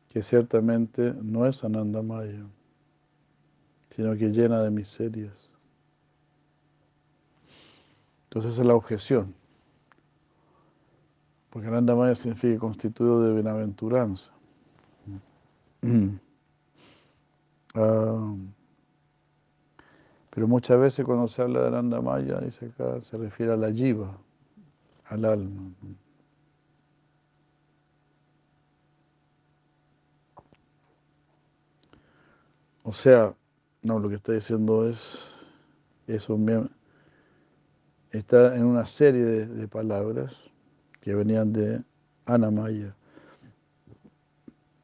que ciertamente no es Anandamaya, sino que llena de miserias. Entonces es la objeción. Porque Anandamaya significa constituido de bienaventuranza. Ah, pero muchas veces cuando se habla de Anandamaya, dice acá, se refiere a la Jiva, al alma. O sea, no, lo que está diciendo es, eso está en una serie de, palabras que venían de Anamaya.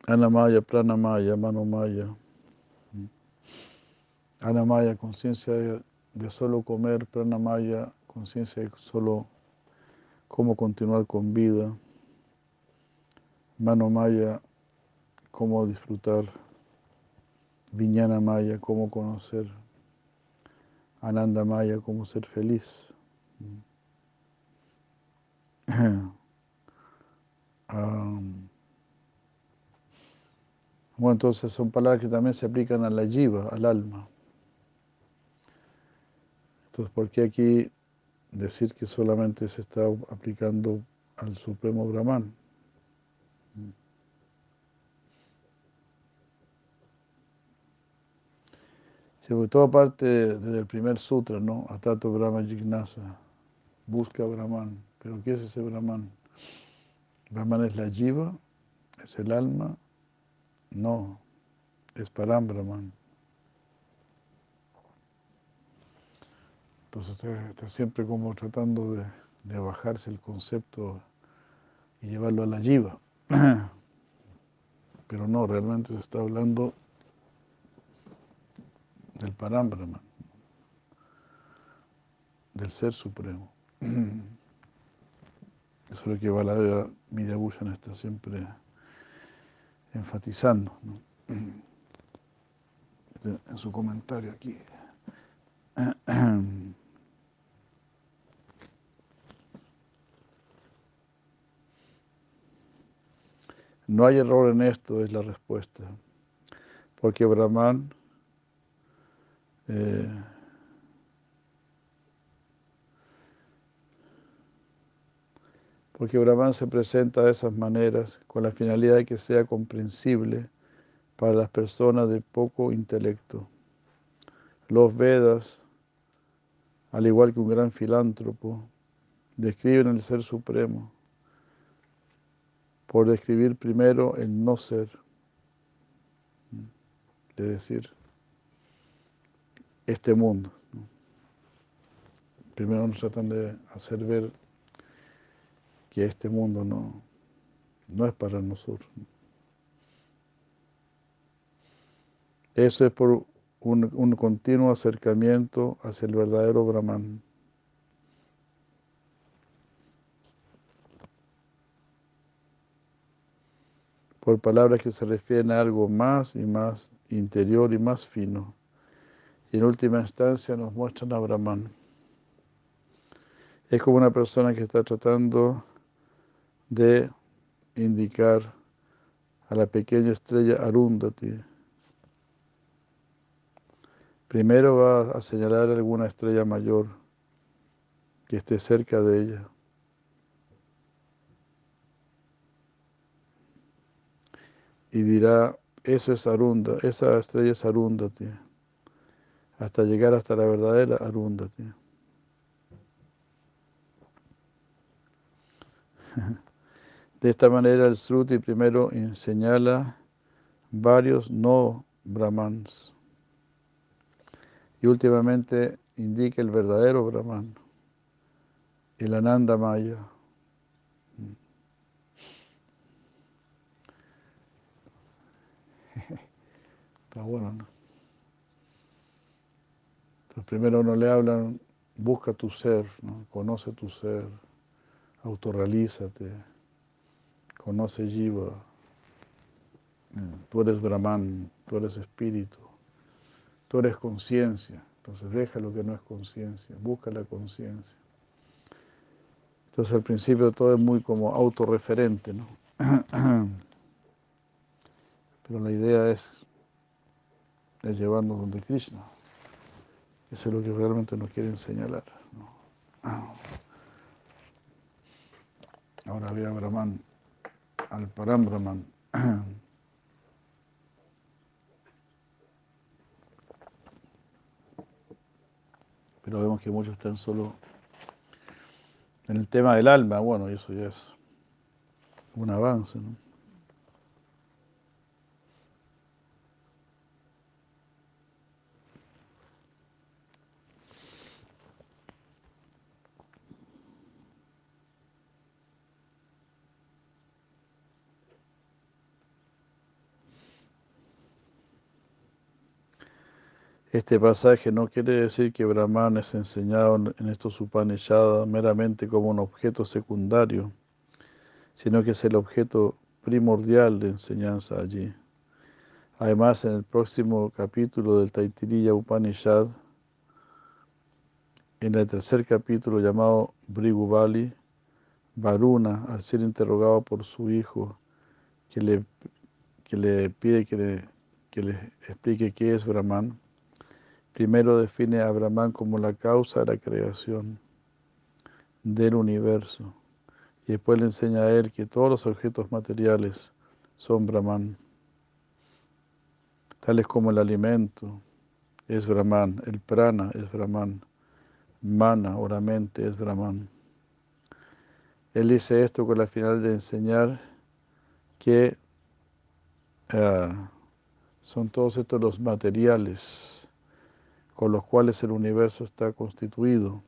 Anamaya, Pranamaya, Manomaya. Anamaya, conciencia de, solo comer, Pranamaya, conciencia de solo cómo continuar con vida. Manomaya, cómo disfrutar. Viñana Maya, cómo conocer, Ananda Maya, cómo ser feliz. bueno, entonces son palabras que también se aplican a la jiva, al alma. Entonces, ¿por qué aquí decir que solamente se está aplicando al Supremo Brahman? Todo parte desde el primer sutra, ¿no? Atato Brahma Jignasa. Busca Brahman. ¿Pero qué es ese Brahman? Brahman es la jiva, es el alma. No, es Param Brahman. Entonces está, siempre como tratando de, de, bajarse el concepto y llevarlo a la jiva. Pero no, realmente se está hablando del Parambrahman, del Ser Supremo. Eso es lo que Baladeva Vidyabhushan está siempre enfatizando en su comentario aquí. No hay error en esto, es la respuesta, porque Brahman eh, porque Brahman se presenta de esas maneras con la finalidad de que sea comprensible para las personas de poco intelecto. Los Vedas, al igual que un gran filántropo, describen el Ser Supremo por describir primero el no ser, es decir, este mundo. Primero nos tratan de hacer ver que este mundo no, no es para nosotros. Eso es por un, un continuo acercamiento hacia el verdadero Brahman. Por palabras que se refieren a algo más y más interior y más fino y en última instancia nos muestran a Brahman. Es como una persona que está tratando de indicar a la pequeña estrella Arundhati. Primero va a señalar alguna estrella mayor que esté cerca de ella. Y dirá, eso es Arunda, esa estrella es Arundhati hasta llegar hasta la verdadera Arundhati. De esta manera el Sruti primero señala varios no brahmans y últimamente indica el verdadero brahman, el Ananda Maya. Está bueno, ¿no? Primero uno le hablan, busca tu ser, ¿no? conoce tu ser, autorrealízate, conoce Jiva, tú eres Brahman, tú eres espíritu, tú eres conciencia, entonces deja lo que no es conciencia, busca la conciencia. Entonces al principio todo es muy como autorreferente, ¿no? Pero la idea es, es llevarnos donde Krishna. Eso es lo que realmente nos quieren señalar. Ahora había Brahman, al Param Brahman. Pero vemos que muchos están solo en el tema del alma. Bueno, y eso ya es un avance. ¿no? Este pasaje no quiere decir que Brahman es enseñado en estos Upanishads meramente como un objeto secundario, sino que es el objeto primordial de enseñanza allí. Además, en el próximo capítulo del Taitiriya Upanishad, en el tercer capítulo llamado Brigubali, Varuna, al ser interrogado por su hijo, que le, que le pide que le, que le explique qué es Brahman, Primero define a Brahman como la causa de la creación del universo y después le enseña a él que todos los objetos materiales son Brahman, tales como el alimento es Brahman, el prana es Brahman, mana o la mente es Brahman. Él dice esto con la final de enseñar que ah, son todos estos los materiales con los cuales el universo está constituido.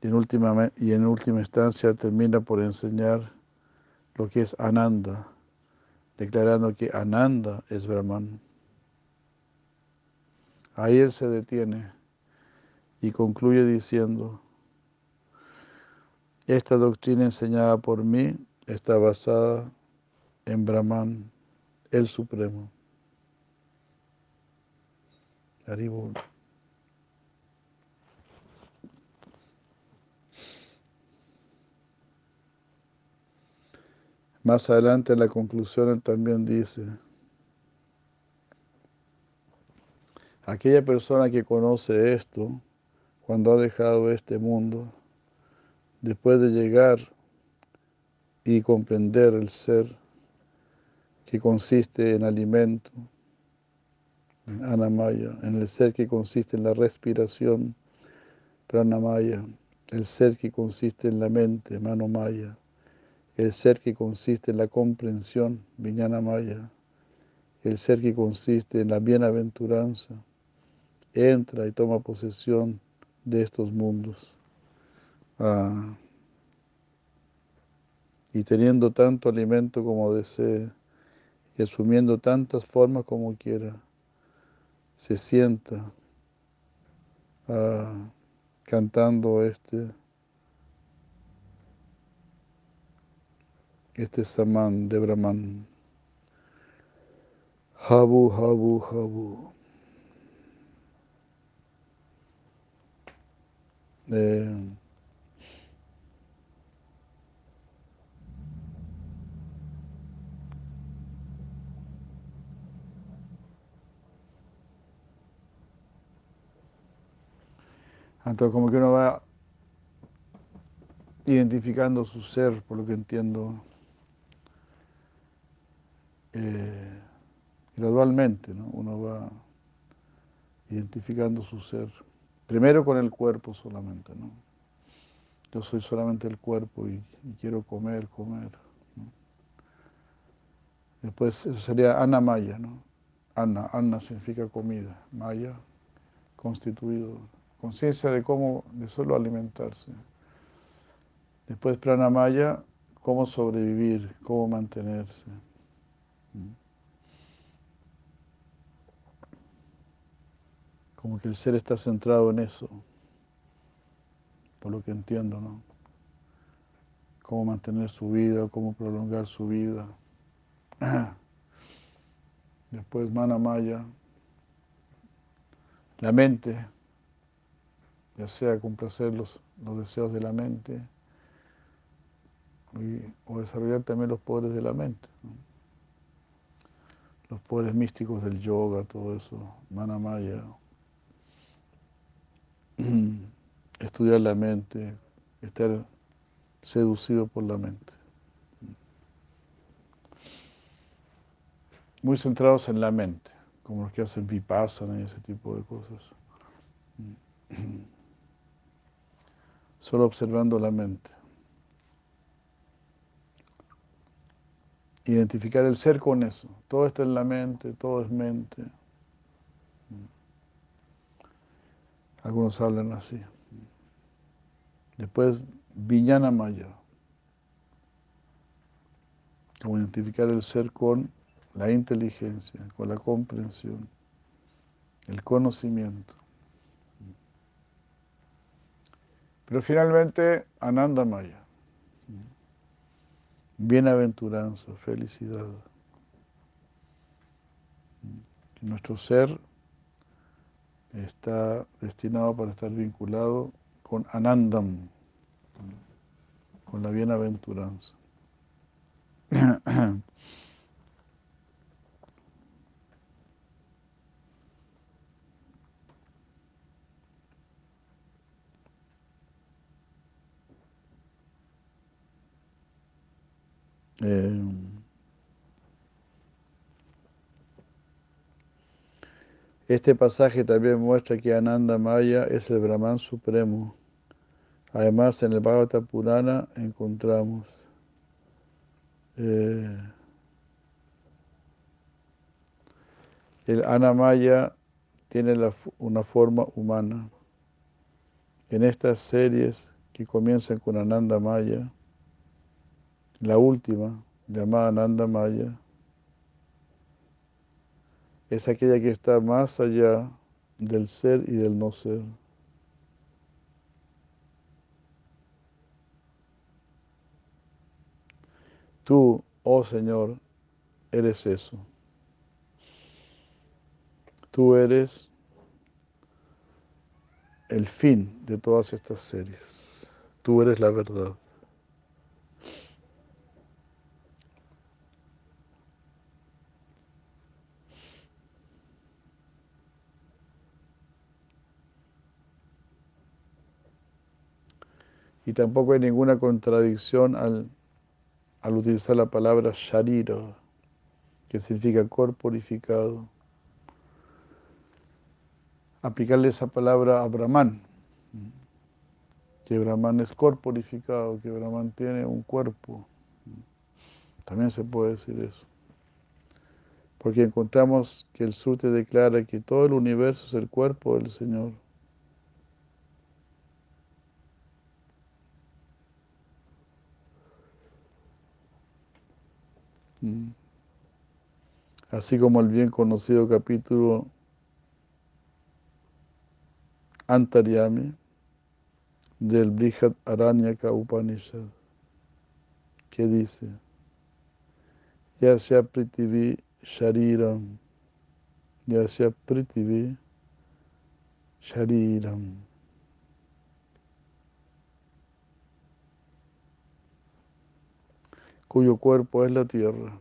Y en última, y en última instancia termina por enseñar lo que es Ananda, declarando que Ananda es Brahman. Ahí él se detiene y concluye diciendo, esta doctrina enseñada por mí está basada en Brahman, el Supremo. Más adelante en la conclusión él también dice, aquella persona que conoce esto, cuando ha dejado este mundo, después de llegar y comprender el ser que consiste en alimento, en anamaya, en el ser que consiste en la respiración, pranamaya, el ser que consiste en la mente, manomaya, el ser que consiste en la comprensión, Viñana Maya, el ser que consiste en la bienaventuranza, entra y toma posesión de estos mundos. Ah, y teniendo tanto alimento como desee, y asumiendo tantas formas como quiera, se sienta ah, cantando este Este es Saman de Brahman. Habu, Habu, Habu. Eh, entonces como que uno va identificando su ser, por lo que entiendo, eh, gradualmente, ¿no? uno va identificando su ser, primero con el cuerpo solamente, ¿no? Yo soy solamente el cuerpo y, quiero comer, comer. Después eso sería Maya, ¿no? Anna, Anna significa comida, Maya, constituido, conciencia de cómo, de solo alimentarse. Después Pranamaya, cómo sobrevivir, cómo mantenerse. Como que el ser está centrado en eso, por lo que entiendo, ¿no? Cómo mantener su vida, cómo prolongar su vida. Después Manamaya, la mente, ya sea complacer los, los deseos de la mente o desarrollar también los poderes de la mente. Los poderes místicos del yoga, todo eso, Manamaya. Estudiar la mente, estar seducido por la mente. Muy centrados en la mente, como los que hacen vipassana y ese tipo de cosas. Solo observando la mente. Identificar el ser con eso. Todo está en la mente, todo es mente. Algunos hablan así. Después, Viñana Maya. Como identificar el ser con la inteligencia, con la comprensión, el conocimiento. Pero finalmente, Ananda Maya. Bienaventuranza, felicidad. Nuestro ser está destinado para estar vinculado con Anandam, con la bienaventuranza. Eh, este pasaje también muestra que Ananda Maya es el Brahman supremo. Además, en el Bhagavata Purana encontramos eh, el Anamaya tiene una forma humana. En estas series que comienzan con Ananda Maya, la última, llamada Nanda Maya, es aquella que está más allá del ser y del no ser. Tú, oh Señor, eres eso. Tú eres el fin de todas estas series. Tú eres la verdad. Y tampoco hay ninguna contradicción al, utilizar la palabra sharira, que significa corporificado. Aplicarle esa palabra a Brahman, que Brahman es corporificado, que Brahman tiene un cuerpo. También se puede decir eso. Porque encontramos que el Sute declara que todo el universo es el cuerpo del Señor. Así como el bien conocido capítulo Antaryami del Brihad Aranyaka Upanishad, que dice, Yasya Pritivi Shariram, Yasya Pritivi Shariram. Cuyo cuerpo es la tierra,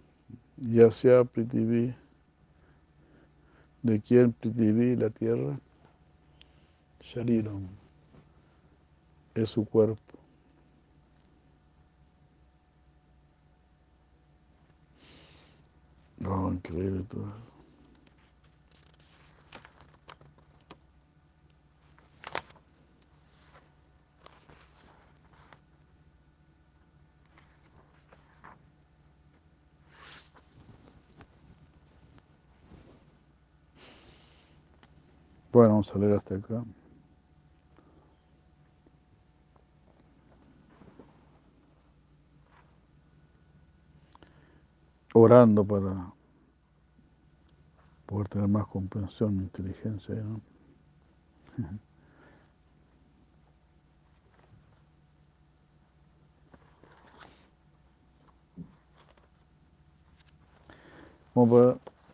ya sea Prithvi, de quién Prithvi, la tierra, Shariram, es su cuerpo. No, increíble todo Bueno, vamos a leer hasta acá. Orando para poder tener más comprensión, inteligencia. ¿no?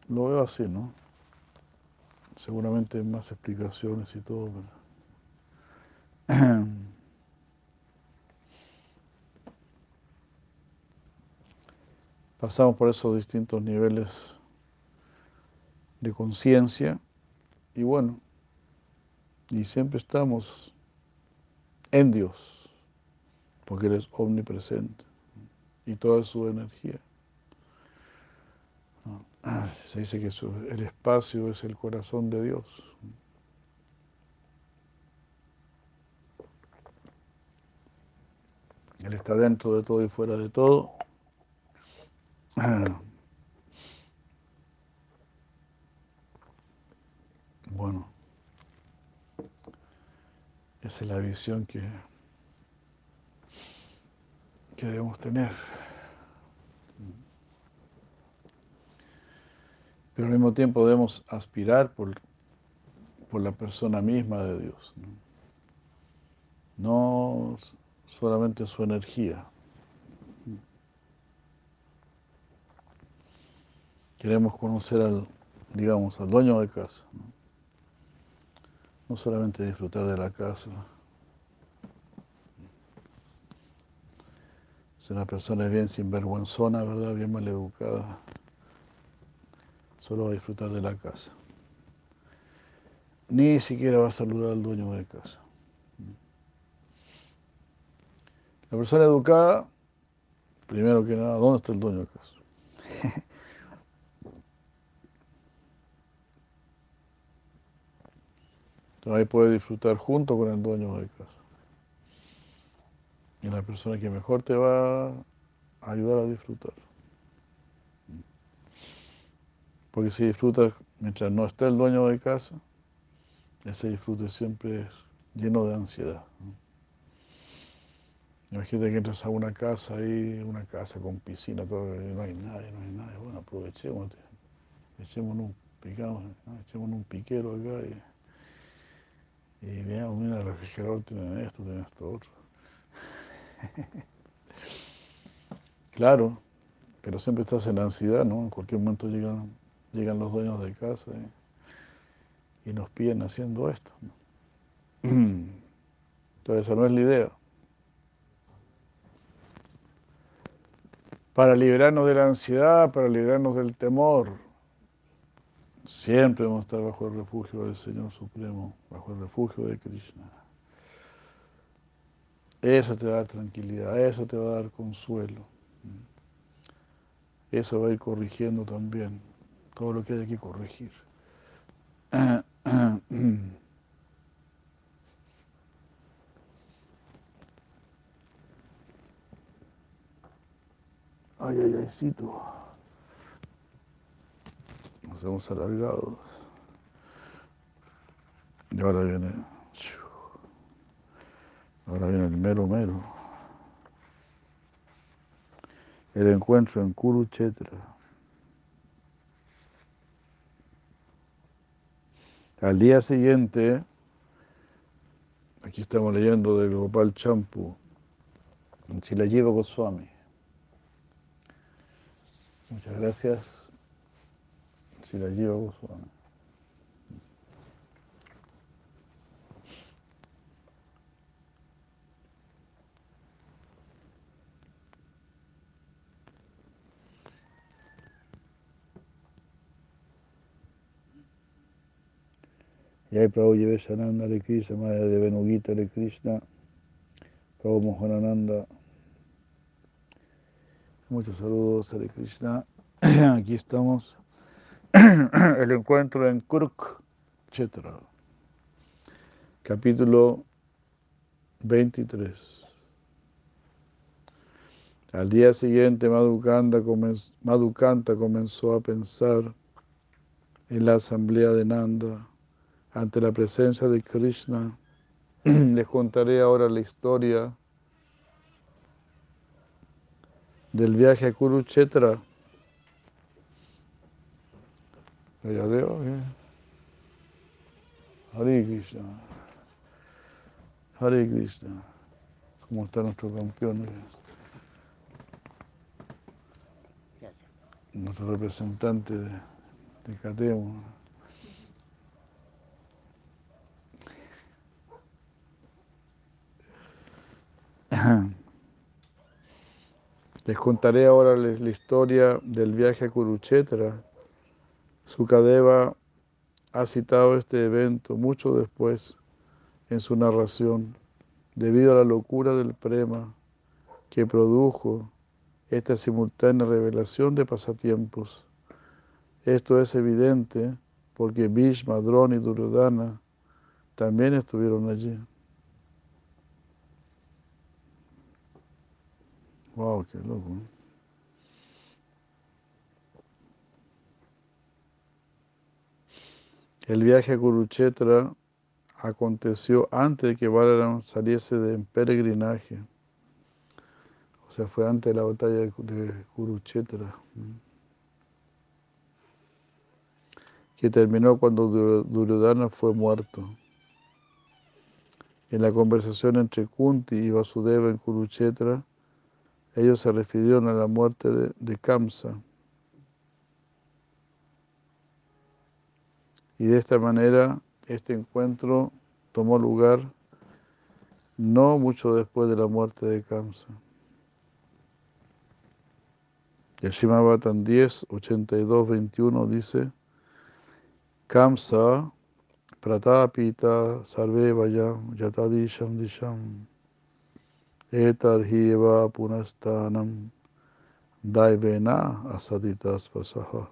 Lo veo así, ¿no? Seguramente más explicaciones y todo, pero... Pasamos por esos distintos niveles de conciencia y bueno, y siempre estamos en Dios, porque Él es omnipresente y toda su energía. Se dice que el espacio es el corazón de Dios. Él está dentro de todo y fuera de todo. Bueno, esa es la visión que, que debemos tener. Pero al mismo tiempo debemos aspirar por, por la persona misma de Dios. ¿no? solamente su energía. Queremos conocer al, digamos, al dueño de casa. ¿no? solamente disfrutar de la casa. Si una persona es bien sinvergüenzona, ¿verdad? Bien mal educada solo va a disfrutar de la casa. Ni siquiera va a saludar al dueño de casa. La persona educada, primero que nada, ¿dónde está el dueño de casa? Entonces ahí puede disfrutar junto con el dueño de casa. Y la persona que mejor te va a ayudar a disfrutar. Porque si disfrutas mientras no esté el dueño de casa, ese disfrute siempre es lleno de ansiedad. Imagínate que entras a una casa ahí, una casa con piscina, todo, y no hay nadie, no hay nadie. Bueno, aprovechemos, echemos un, picamos, echemos un piquero acá y, y veamos, mira, el refrigerador tiene esto, tiene esto otro. claro, pero siempre estás en ansiedad, ¿no? En cualquier momento llegan llegan los dueños de casa y, nos piden haciendo esto. Entonces esa no es la idea. Para liberarnos de la ansiedad, para liberarnos del temor, siempre vamos a estar bajo el refugio del Señor Supremo, bajo el refugio de Krishna. Eso te va a tranquilidad, eso te va a dar consuelo. Eso va a ir corrigiendo también todo lo que hay que corregir. Ay, ay, aycito. Nos hemos alargado. Y ahora viene. Ahora viene el mero mero. El encuentro en Kuruchetra. Al día siguiente, aquí estamos leyendo de Gopal Champu, Chilayiva Goswami. Muchas gracias, Chilayiva Goswami. Jai Prabhu Sananda Hare Krishna, Maya de Venugita Hare Krishna, Prabhu Mohanananda. Muchos saludos Hare Krishna. Aquí estamos. El encuentro en Kuruk Chetra. Capítulo 23. Al día siguiente Madhukanta comenzó a pensar en la asamblea de Nanda ante la presencia de Krishna. Les contaré ahora la historia del viaje a Kurukshetra. Hare Krishna. Hare Krishna. ¿Cómo está nuestro campeón? Gracias. Nuestro representante de, de Catemo. Les contaré ahora la historia del viaje a Kurukshetra. Sukadeva ha citado este evento mucho después en su narración, debido a la locura del prema que produjo esta simultánea revelación de pasatiempos. Esto es evidente porque Bhishma, Drona y Duryodhana también estuvieron allí. Wow, qué loco. El viaje a Kurukshetra aconteció antes de que Balaram saliese de peregrinaje. O sea, fue antes de la batalla de Ku- de Kurukshetra. ¿no? Que terminó cuando Dur- Duryodhana fue muerto. En la conversación entre Kunti y Vasudeva en Kurukshetra, ellos se refirieron a la muerte de, Kamsa. Y de esta manera este encuentro tomó lugar no mucho después de la muerte de Kamsa. El Shimabatan 10, 82, 21 dice, Kamsa pratapita sarve vayam yatadisham disham daivena asaditas vasaha.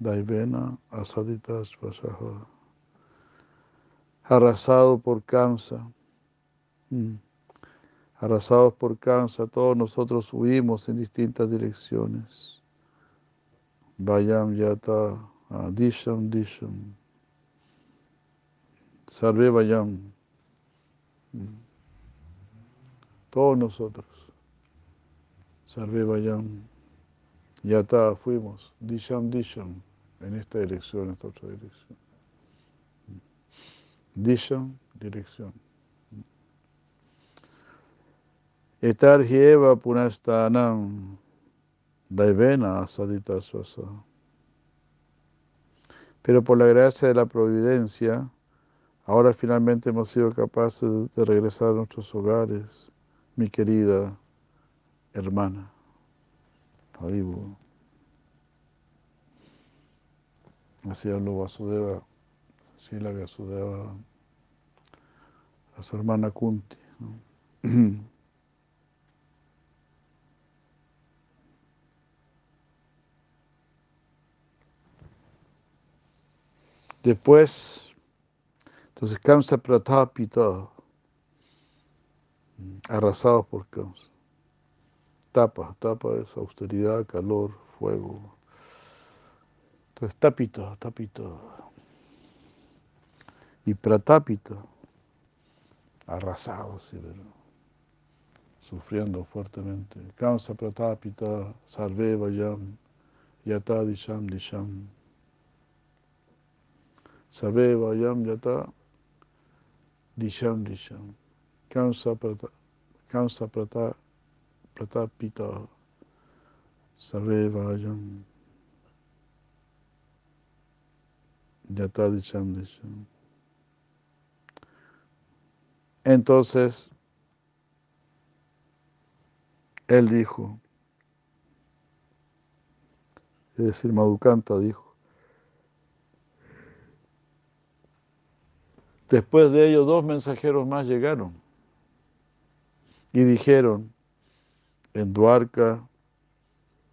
Daivena asaditas vasaha. Arrasado por Kamsa. Mm. Arrasados por Kamsa, todos nosotros huimos en distintas direcciones. Vayam yata ah, disham disham. Sarve vayam. Mm. Todos nosotros. Sarve vayam. Yata fuimos. Disham disham. En esta dirección, en esta otra dirección. Disham, dirección. Etar hieva punastanam daivena sadita swasa. Pero por la gracia de la providencia, ahora finalmente hemos sido capaces de regresar a nuestros hogares, mi querida hermana. Haribo. Así habló Vasudeva, así la Vasudeva a su hermana Kunti. ¿no? Después, entonces Kamsa Pratapita, arrasados por Kamsa. Tapa, tapa es austeridad, calor, fuego. Entonces, tapita, tapita. Y Pratapita, arrasados, sí, sufriendo fuertemente. Kamsa Pratapita, Sarve Vayam, Yata Disham Disham. Sarve Vayam Yata Disham Disham. Kamsa Prata, Kamsa Prata, Pratapita, Sarve Vayam Yata Disham Disham. Entonces, él dijo, es decir, Madhukanta dijo, después de ello dos mensajeros más llegaron y dijeron, en Dwarka,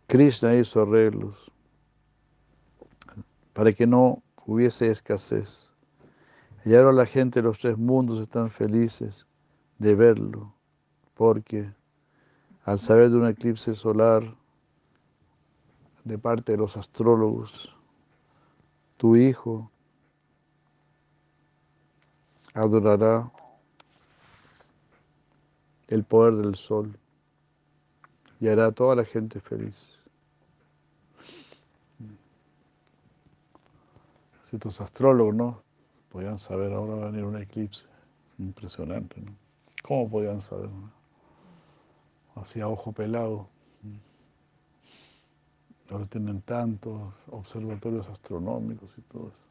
Krishna hizo arreglos para que no hubiese escasez. Y ahora la gente de los tres mundos están felices de verlo, porque al saber de un eclipse solar de parte de los astrólogos, tu hijo adorará el poder del sol y hará a toda la gente feliz. Si tus astrólogos no podían saber, ahora va a venir un eclipse. Impresionante, ¿no? ¿Cómo podían saber? Así a ojo pelado. Ahora tienen tantos observatorios astronómicos y todo eso.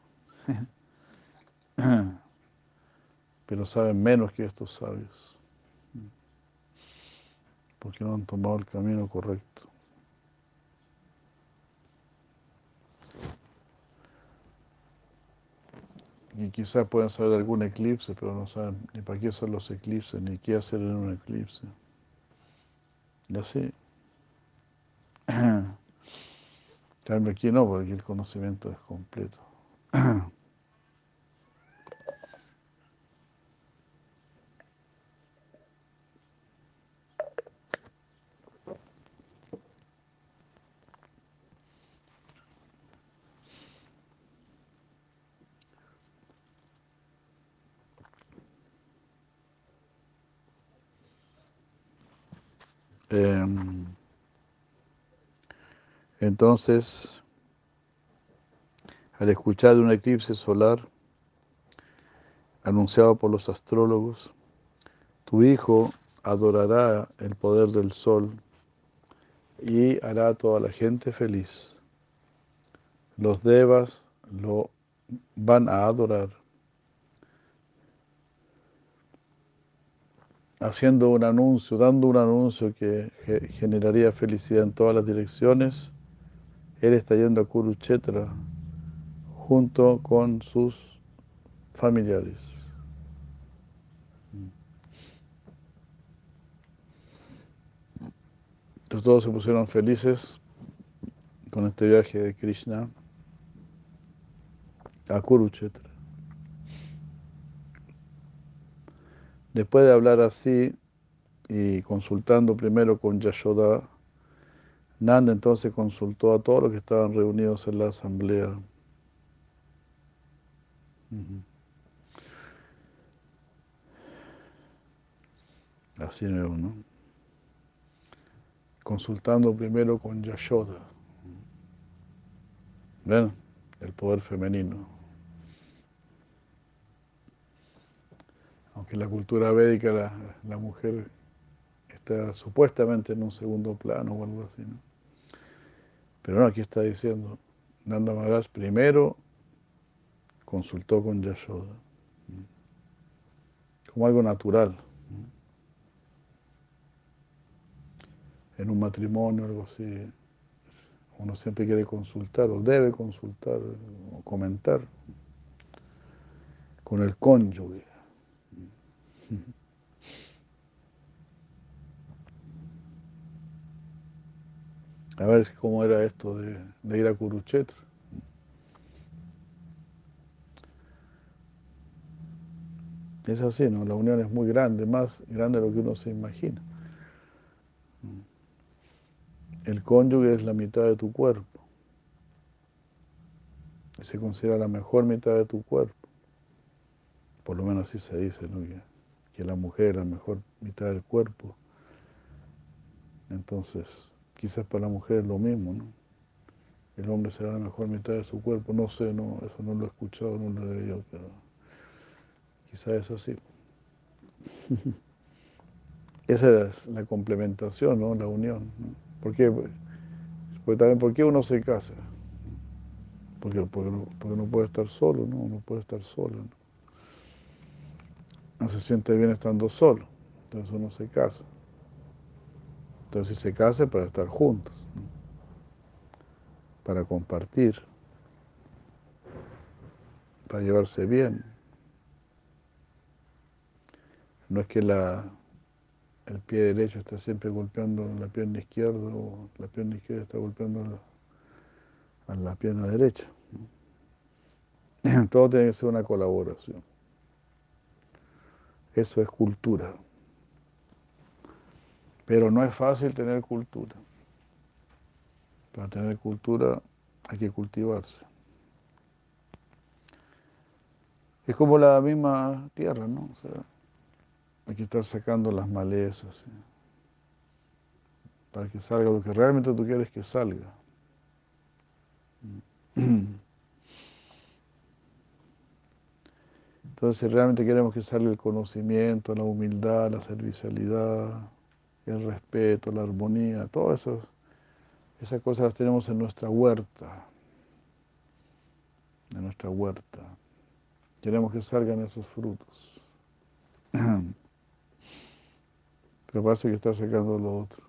Pero saben menos que estos sabios. Porque no han tomado el camino correcto. Y quizás puedan saber algún eclipse, pero no saben ni para qué son los eclipses, ni qué hacer en un eclipse. Y así. Cambio aquí no, porque el conocimiento es completo. entonces, al escuchar de un eclipse solar anunciado por los astrólogos, tu hijo adorará el poder del sol y hará a toda la gente feliz. Los devas lo van a adorar. haciendo un anuncio, dando un anuncio que generaría felicidad en todas las direcciones, él está yendo a Kurukshetra junto con sus familiares. Entonces todos se pusieron felices con este viaje de Krishna a Kurukshetra. Después de hablar así y consultando primero con Yashoda, Nanda entonces consultó a todos los que estaban reunidos en la asamblea. Así nuevo, ¿no? Consultando primero con Yashoda. ¿Ven? El poder femenino. aunque en la cultura védica la, mujer supuestamente en un segundo plano o algo así. Pero no, aquí está diciendo, Nanda Maharaj primero consultó con Yashoda, como algo natural. En un matrimonio, algo así, uno siempre quiere consultar o debe consultar o comentar con el cónyuge. A ver cómo era esto de, ir a Kurukshetra. Es así, ¿no? La unión es muy grande, más grande de lo que uno se imagina. El cónyuge es la mitad de tu cuerpo. Se considera la mejor mitad de tu cuerpo. Por lo menos así se dice, ¿no? que la mujer la mejor mitad del cuerpo. Entonces, quizás para la mujer es lo mismo, ¿no? El hombre será la mejor mitad de su cuerpo, no sé, no, eso no lo he escuchado, no lo he leído, pero quizás es así. Esa es la complementación, ¿no? La unión. ¿Por qué? Porque también, ¿por qué uno se casa? Porque, porque, no, puede estar solo, ¿no? Uno puede estar solo, no se siente bien estando solo, entonces uno se casa. Entonces se casa para estar juntos, para compartir, para llevarse bien. No es que la, el pie derecho está siempre golpeando la pierna izquierda o la pierna izquierda está golpeando la, a la pierna derecha. Todo tiene que ser una colaboración. Eso es cultura. Pero no es fácil tener cultura. Para tener cultura hay que cultivarse. Es como la misma tierra, ¿no? O sea, hay que estar sacando las malezas para que salga lo que realmente tú quieres que salga. Entonces, si realmente queremos que salga el conocimiento, la humildad, la servicialidad, el respeto, la armonía, todas esas, cosas las tenemos en nuestra huerta, en nuestra huerta. Queremos que salgan esos frutos. Pero parece que está sacando lo otro.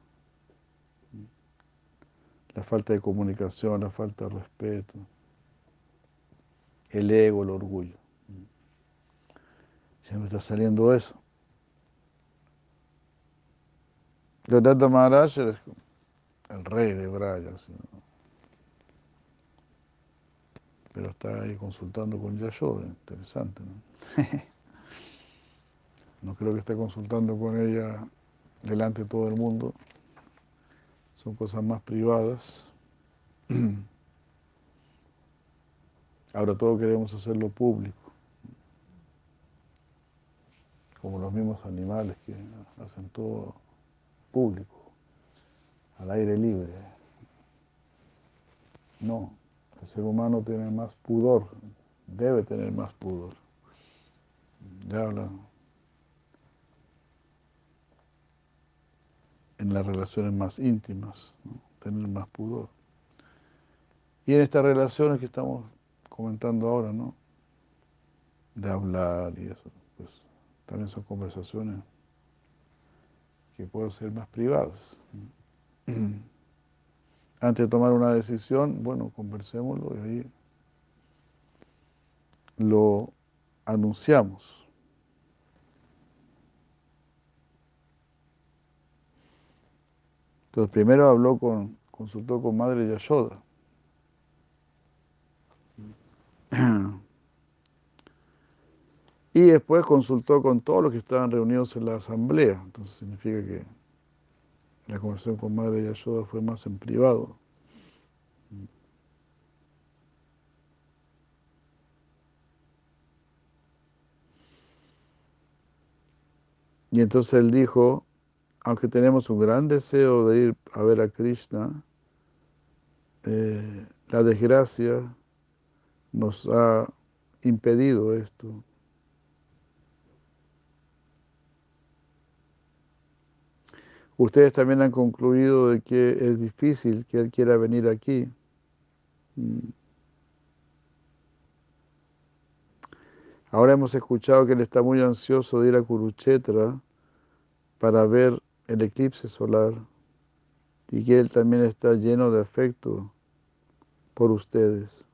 La falta de comunicación, la falta de respeto, el ego, el orgullo. Siempre está saliendo eso. Gadadha Maharaj es el rey de Braya, pero está ahí consultando con Yashoda, interesante, ¿no? no creo que esté consultando con ella delante de todo el mundo, son cosas más privadas. Ahora todos queremos hacerlo público como los mismos animales que hacen todo público, al aire libre. No, el ser humano tiene más pudor, debe tener más pudor. Ya habla en las relaciones más íntimas, tener más pudor. Y en estas relaciones que estamos comentando ahora, ¿no? De hablar y eso, pues también son conversaciones que pueden ser más privadas. Antes de tomar una decisión, bueno, conversémoslo y ahí lo anunciamos. Entonces primero habló con, consultó con Madre Yashoda. Y después consultó con todos los que estaban reunidos en la asamblea. Entonces significa que la conversación con Madre Yashoda fue más en privado. Y entonces él dijo, aunque tenemos un gran deseo de ir a ver a Krishna, eh, la desgracia nos ha impedido esto. Ustedes también han concluido de que es difícil que él quiera venir aquí. Mm. Ahora hemos escuchado que él está muy ansioso de ir a Kurukshetra para ver el eclipse solar y que él también está lleno de afecto por ustedes.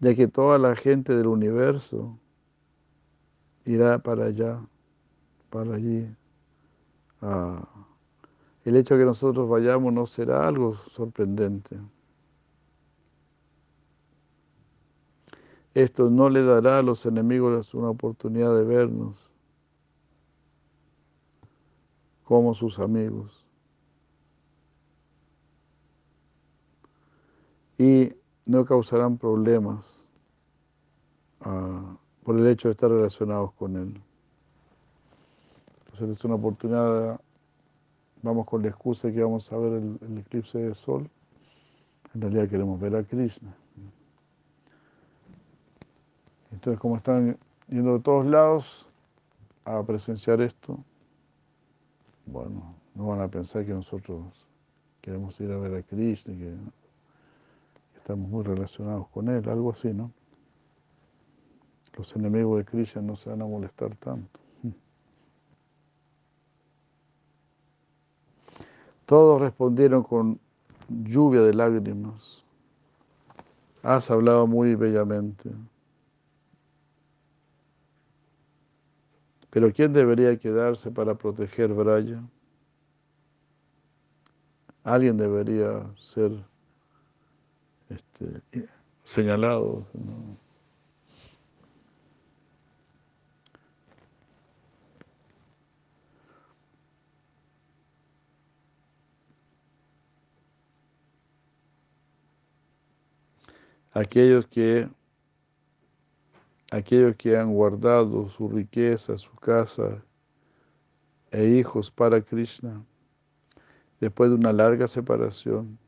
Ya que toda la gente del universo irá para allá para allí. Ah, el hecho de que nosotros vayamos no será algo sorprendente. Esto no le dará a los enemigos una oportunidad de vernos como sus amigos. Y no causarán problemas ah, por el hecho de estar relacionados con él. Entonces es una oportunidad, vamos con la excusa de que vamos a ver el, eclipse de sol. En realidad queremos ver a Krishna. Entonces, como están yendo de todos lados a presenciar esto, bueno, no van a pensar que nosotros queremos ir a ver a Krishna, que estamos muy relacionados con él, algo así, ¿no? Los enemigos de Krishna no se van a molestar tanto. Todos respondieron con lluvia de lágrimas. Has hablado muy bellamente. Pero ¿quién debería quedarse para proteger Braya? Alguien debería ser este, señalado. Aquellos que aquellos que han guardado su riqueza, su casa e hijos para Krishna, después de una larga separación,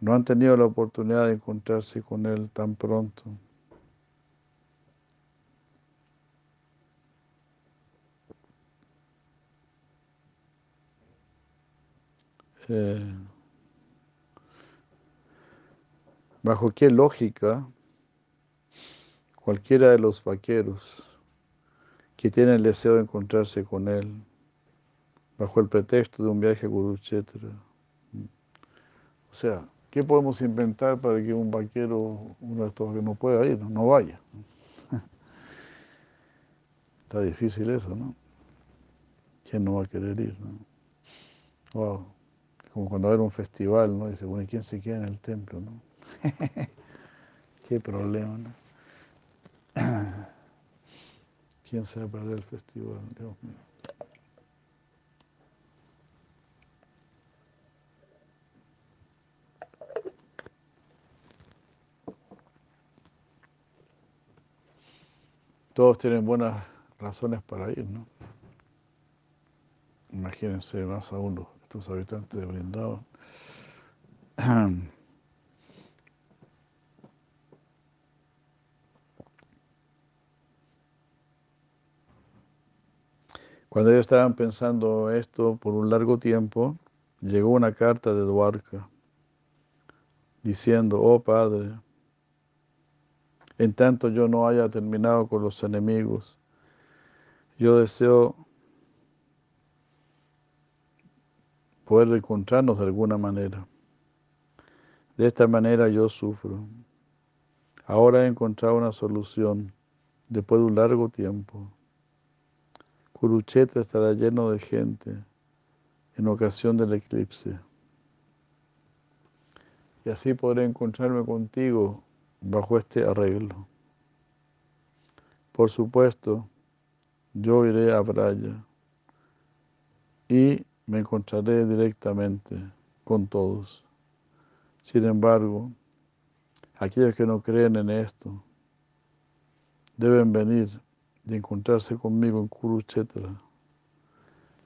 no han tenido la oportunidad de encontrarse con Él tan pronto. Eh, ¿Bajo qué lógica cualquiera de los vaqueros que tienen el deseo de encontrarse con Él, bajo el pretexto de un viaje a Kurukshetra, o sea, ¿qué podemos inventar para que un vaquero, uno de estos que no pueda ir, no vaya? Está difícil eso, ¿no? ¿Quién no va a querer ir? ¿no? Como cuando hay un festival, ¿no? Dice, bueno, ¿y quién se queda en el templo, no? Qué problema, ¿no? ¿Quién se va a perder el festival? Dios mío. Todos tienen buenas razones para ir, ¿no? Imagínense más aún los, estos habitantes de Brindavan. Cuando ellos estaban pensando esto por un largo tiempo, llegó una carta de Dwarka diciendo, oh Padre, en tanto yo no haya terminado con los enemigos, yo deseo poder encontrarnos de alguna manera. De esta manera yo sufro. Ahora he encontrado una solución después de un largo tiempo. Kurukshetra estará lleno de gente en ocasión del eclipse. Y así podré encontrarme contigo bajo este arreglo. Por supuesto, yo iré a Braya y me encontraré directamente con todos. Sin embargo, aquellos que no creen en esto deben venir de encontrarse conmigo en Kurukshetra.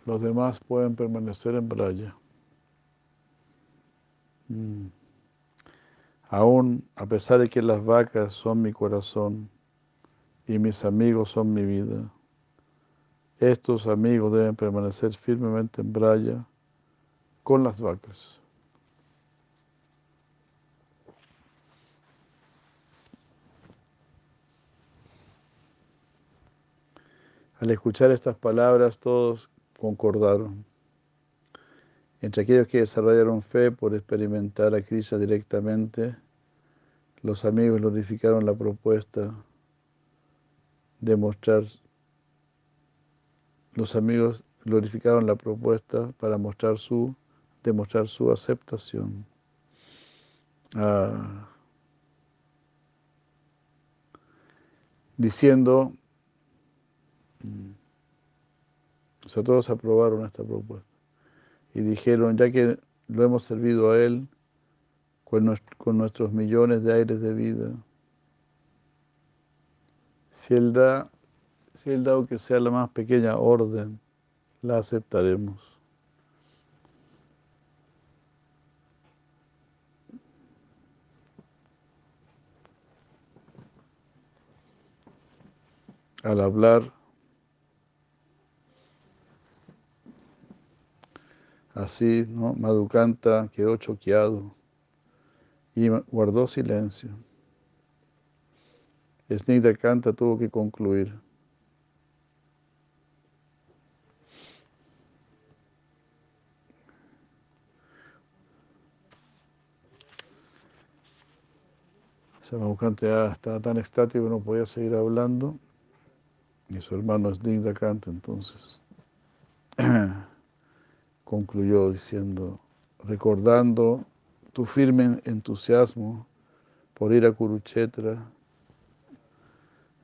Los demás pueden permanecer en Braya. Mm. Aún a pesar de que las vacas son mi corazón y mis amigos son mi vida, estos amigos deben permanecer firmemente en Braya con las vacas. Al escuchar estas palabras todos concordaron. Entre aquellos que desarrollaron fe por experimentar a Krishna directamente, los amigos glorificaron la propuesta de mostrar, los amigos glorificaron la propuesta para mostrar su, demostrar su aceptación. Ah, diciendo, sea, todos aprobaron esta propuesta y dijeron, ya que lo hemos servido a Él con, nuestros millones de aires de vida, si Él da, si Él da aunque sea la más pequeña orden, la aceptaremos. Al hablar, Así, ¿no? Madhukanta quedó choqueado y guardó silencio. Snigdha Kanta tuvo que concluir. Madhukanta ya estaba tan estático que no podía seguir hablando. Y su hermano Snigdha Kanta entonces concluyó diciendo, recordando tu firme entusiasmo por ir a Kurukshetra,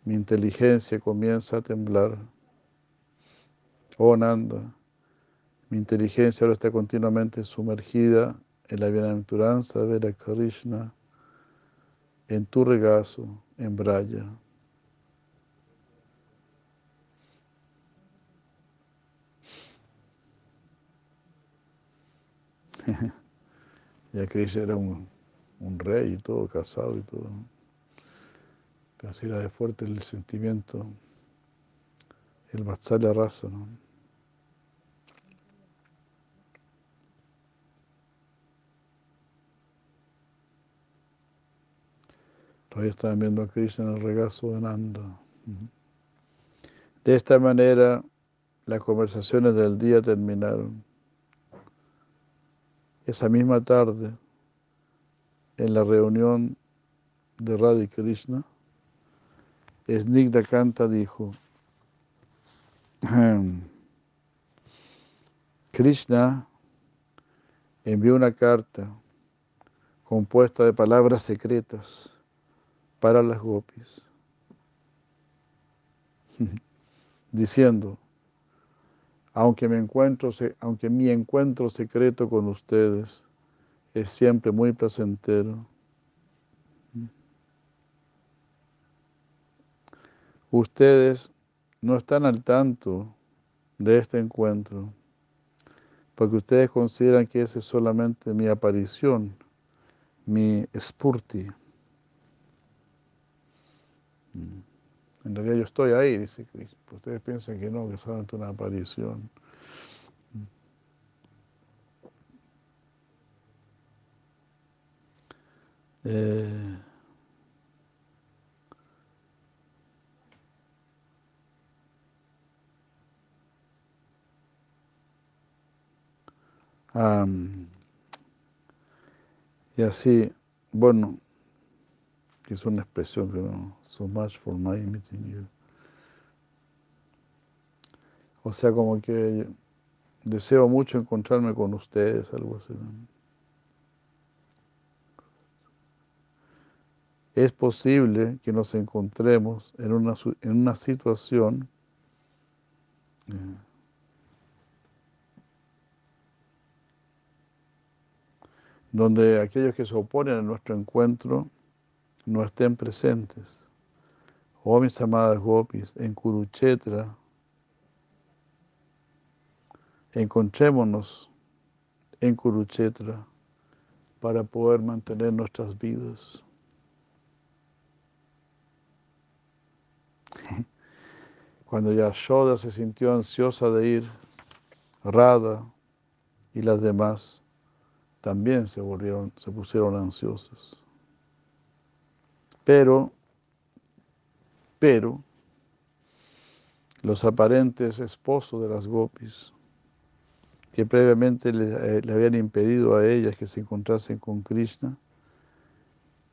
mi inteligencia comienza a temblar. Oh Nanda, mi inteligencia ahora está continuamente sumergida en la bienaventuranza de ver a Krishna, en tu regazo, en Braya. ya Krishna era un, rey y todo, casado y todo. Pero así era de fuerte el sentimiento, el Vatsalya raza, ¿no? Todavía estaban viendo a Krishna en el regazo de Nanda. De esta manera, las conversaciones del día terminaron. Esa misma tarde, en la reunión de Radha Krishna, Snigdha Kanta dijo, Krishna envió una carta compuesta de palabras secretas para las gopis, diciendo, aunque, me encuentro, aunque mi encuentro secreto con ustedes es siempre muy placentero, ustedes no están al tanto de este encuentro, porque ustedes consideran que esa es solamente mi aparición, mi spurti. En realidad yo estoy ahí, dice Cristo. Ustedes piensan que no, que solamente una aparición. Eh, y así, bueno, que es una expresión que no, so much for my meeting you. O sea, como que deseo mucho encontrarme con ustedes, algo así. Es posible que nos encontremos en una, en una situación eh, donde aquellos que se oponen a nuestro encuentro no estén presentes. Oh mis amadas gopis, en Kuruchetra, encontrémonos en Kuruchetra para poder mantener nuestras vidas. Cuando Yashoda se sintió ansiosa de ir, Radha y las demás también se volvieron, se pusieron ansiosas. Pero pero los aparentes esposos de las gopis, que previamente eh, le, habían impedido a ellas que se encontrasen con Krishna,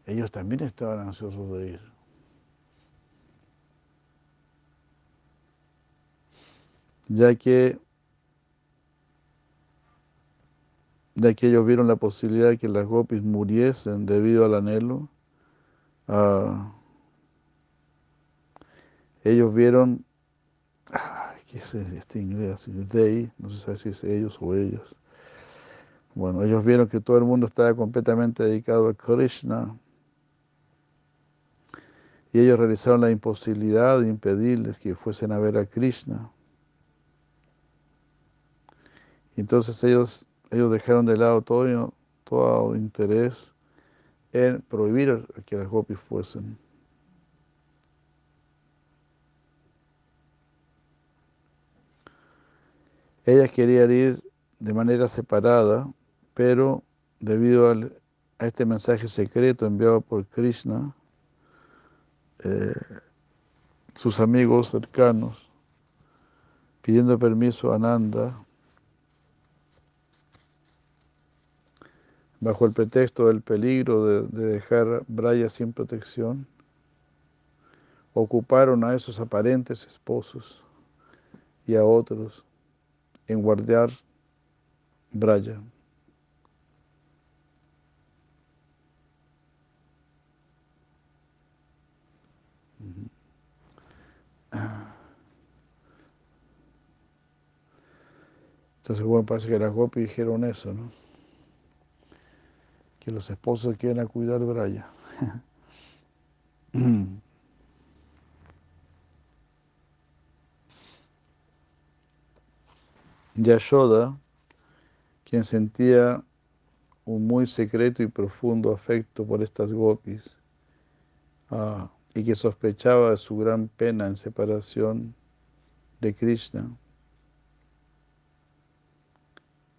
ellos también estaban ansiosos de ir. Ya que, ya que ellos vieron la posibilidad de que las gopis muriesen debido al anhelo, a ellos vieron, ¿qué es este inglés? They, no sé si es ellos o ellos. Bueno, ellos vieron que todo el mundo estaba completamente dedicado a Krishna y ellos realizaron la imposibilidad de impedirles que fuesen a ver a Krishna. Entonces ellos, ellos dejaron de lado todo, todo interés en prohibir que las gopis fuesen. Ellas querían ir de manera separada, pero debido a este mensaje secreto enviado por Krishna, eh, sus amigos cercanos, pidiendo permiso a Nanda, bajo el pretexto del peligro de, de dejar Braya sin protección, ocuparon a esos aparentes esposos y a otros en guardar Braya. Entonces, bueno, parece que las Gopi dijeron eso, ¿no? Que los esposos quieren cuidar Braya. Yashoda, quien sentía un muy secreto y profundo afecto por estas gopis ah, y que sospechaba de su gran pena en separación de Krishna,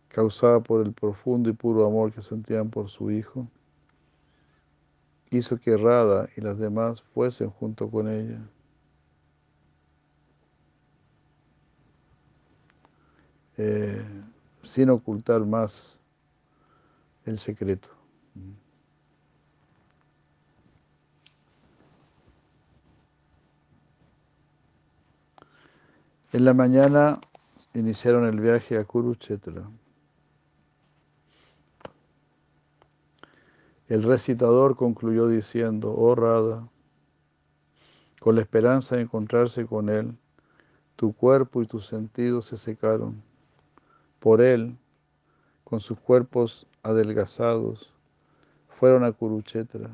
causada por el profundo y puro amor que sentían por su hijo, hizo que Radha y las demás fuesen junto con ella. Eh, sin ocultar más el secreto. En la mañana iniciaron el viaje a Kurukshetra. El recitador concluyó diciendo, oh Radha, con la esperanza de encontrarse con él, tu cuerpo y tus sentidos se secaron por él, con sus cuerpos adelgazados, fueron a Kuruchetra.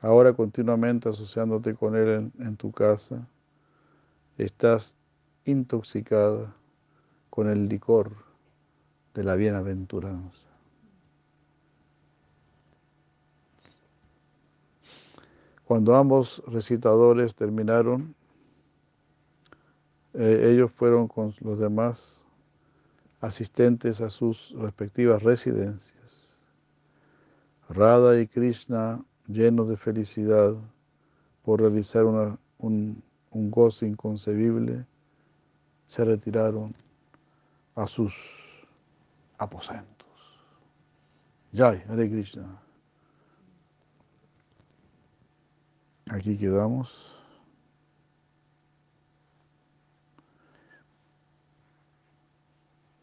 Ahora continuamente asociándote con él en, tu casa, estás intoxicada con el licor de la bienaventuranza. Cuando ambos recitadores terminaron, eh, ellos fueron con los demás asistentes a sus respectivas residencias. Radha y Krishna, llenos de felicidad por realizar un, un gozo inconcebible, se retiraron a sus aposentos. Jai, Hare Krishna. Aquí quedamos.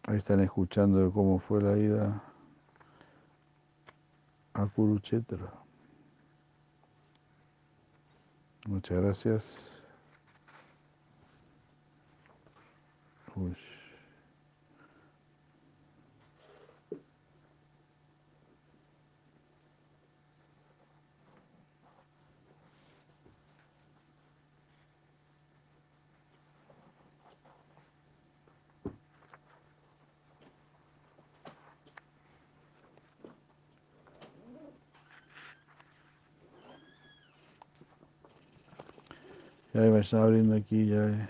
Ahí están escuchando cómo fue la ida a Kuruchetra. Muchas gracias. Ya me está abriendo aquí, ya.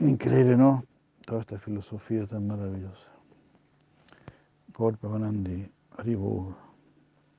Increíble, ¿no? Toda esta filosofía tan maravillosa. Por Pavanandi, Haribo.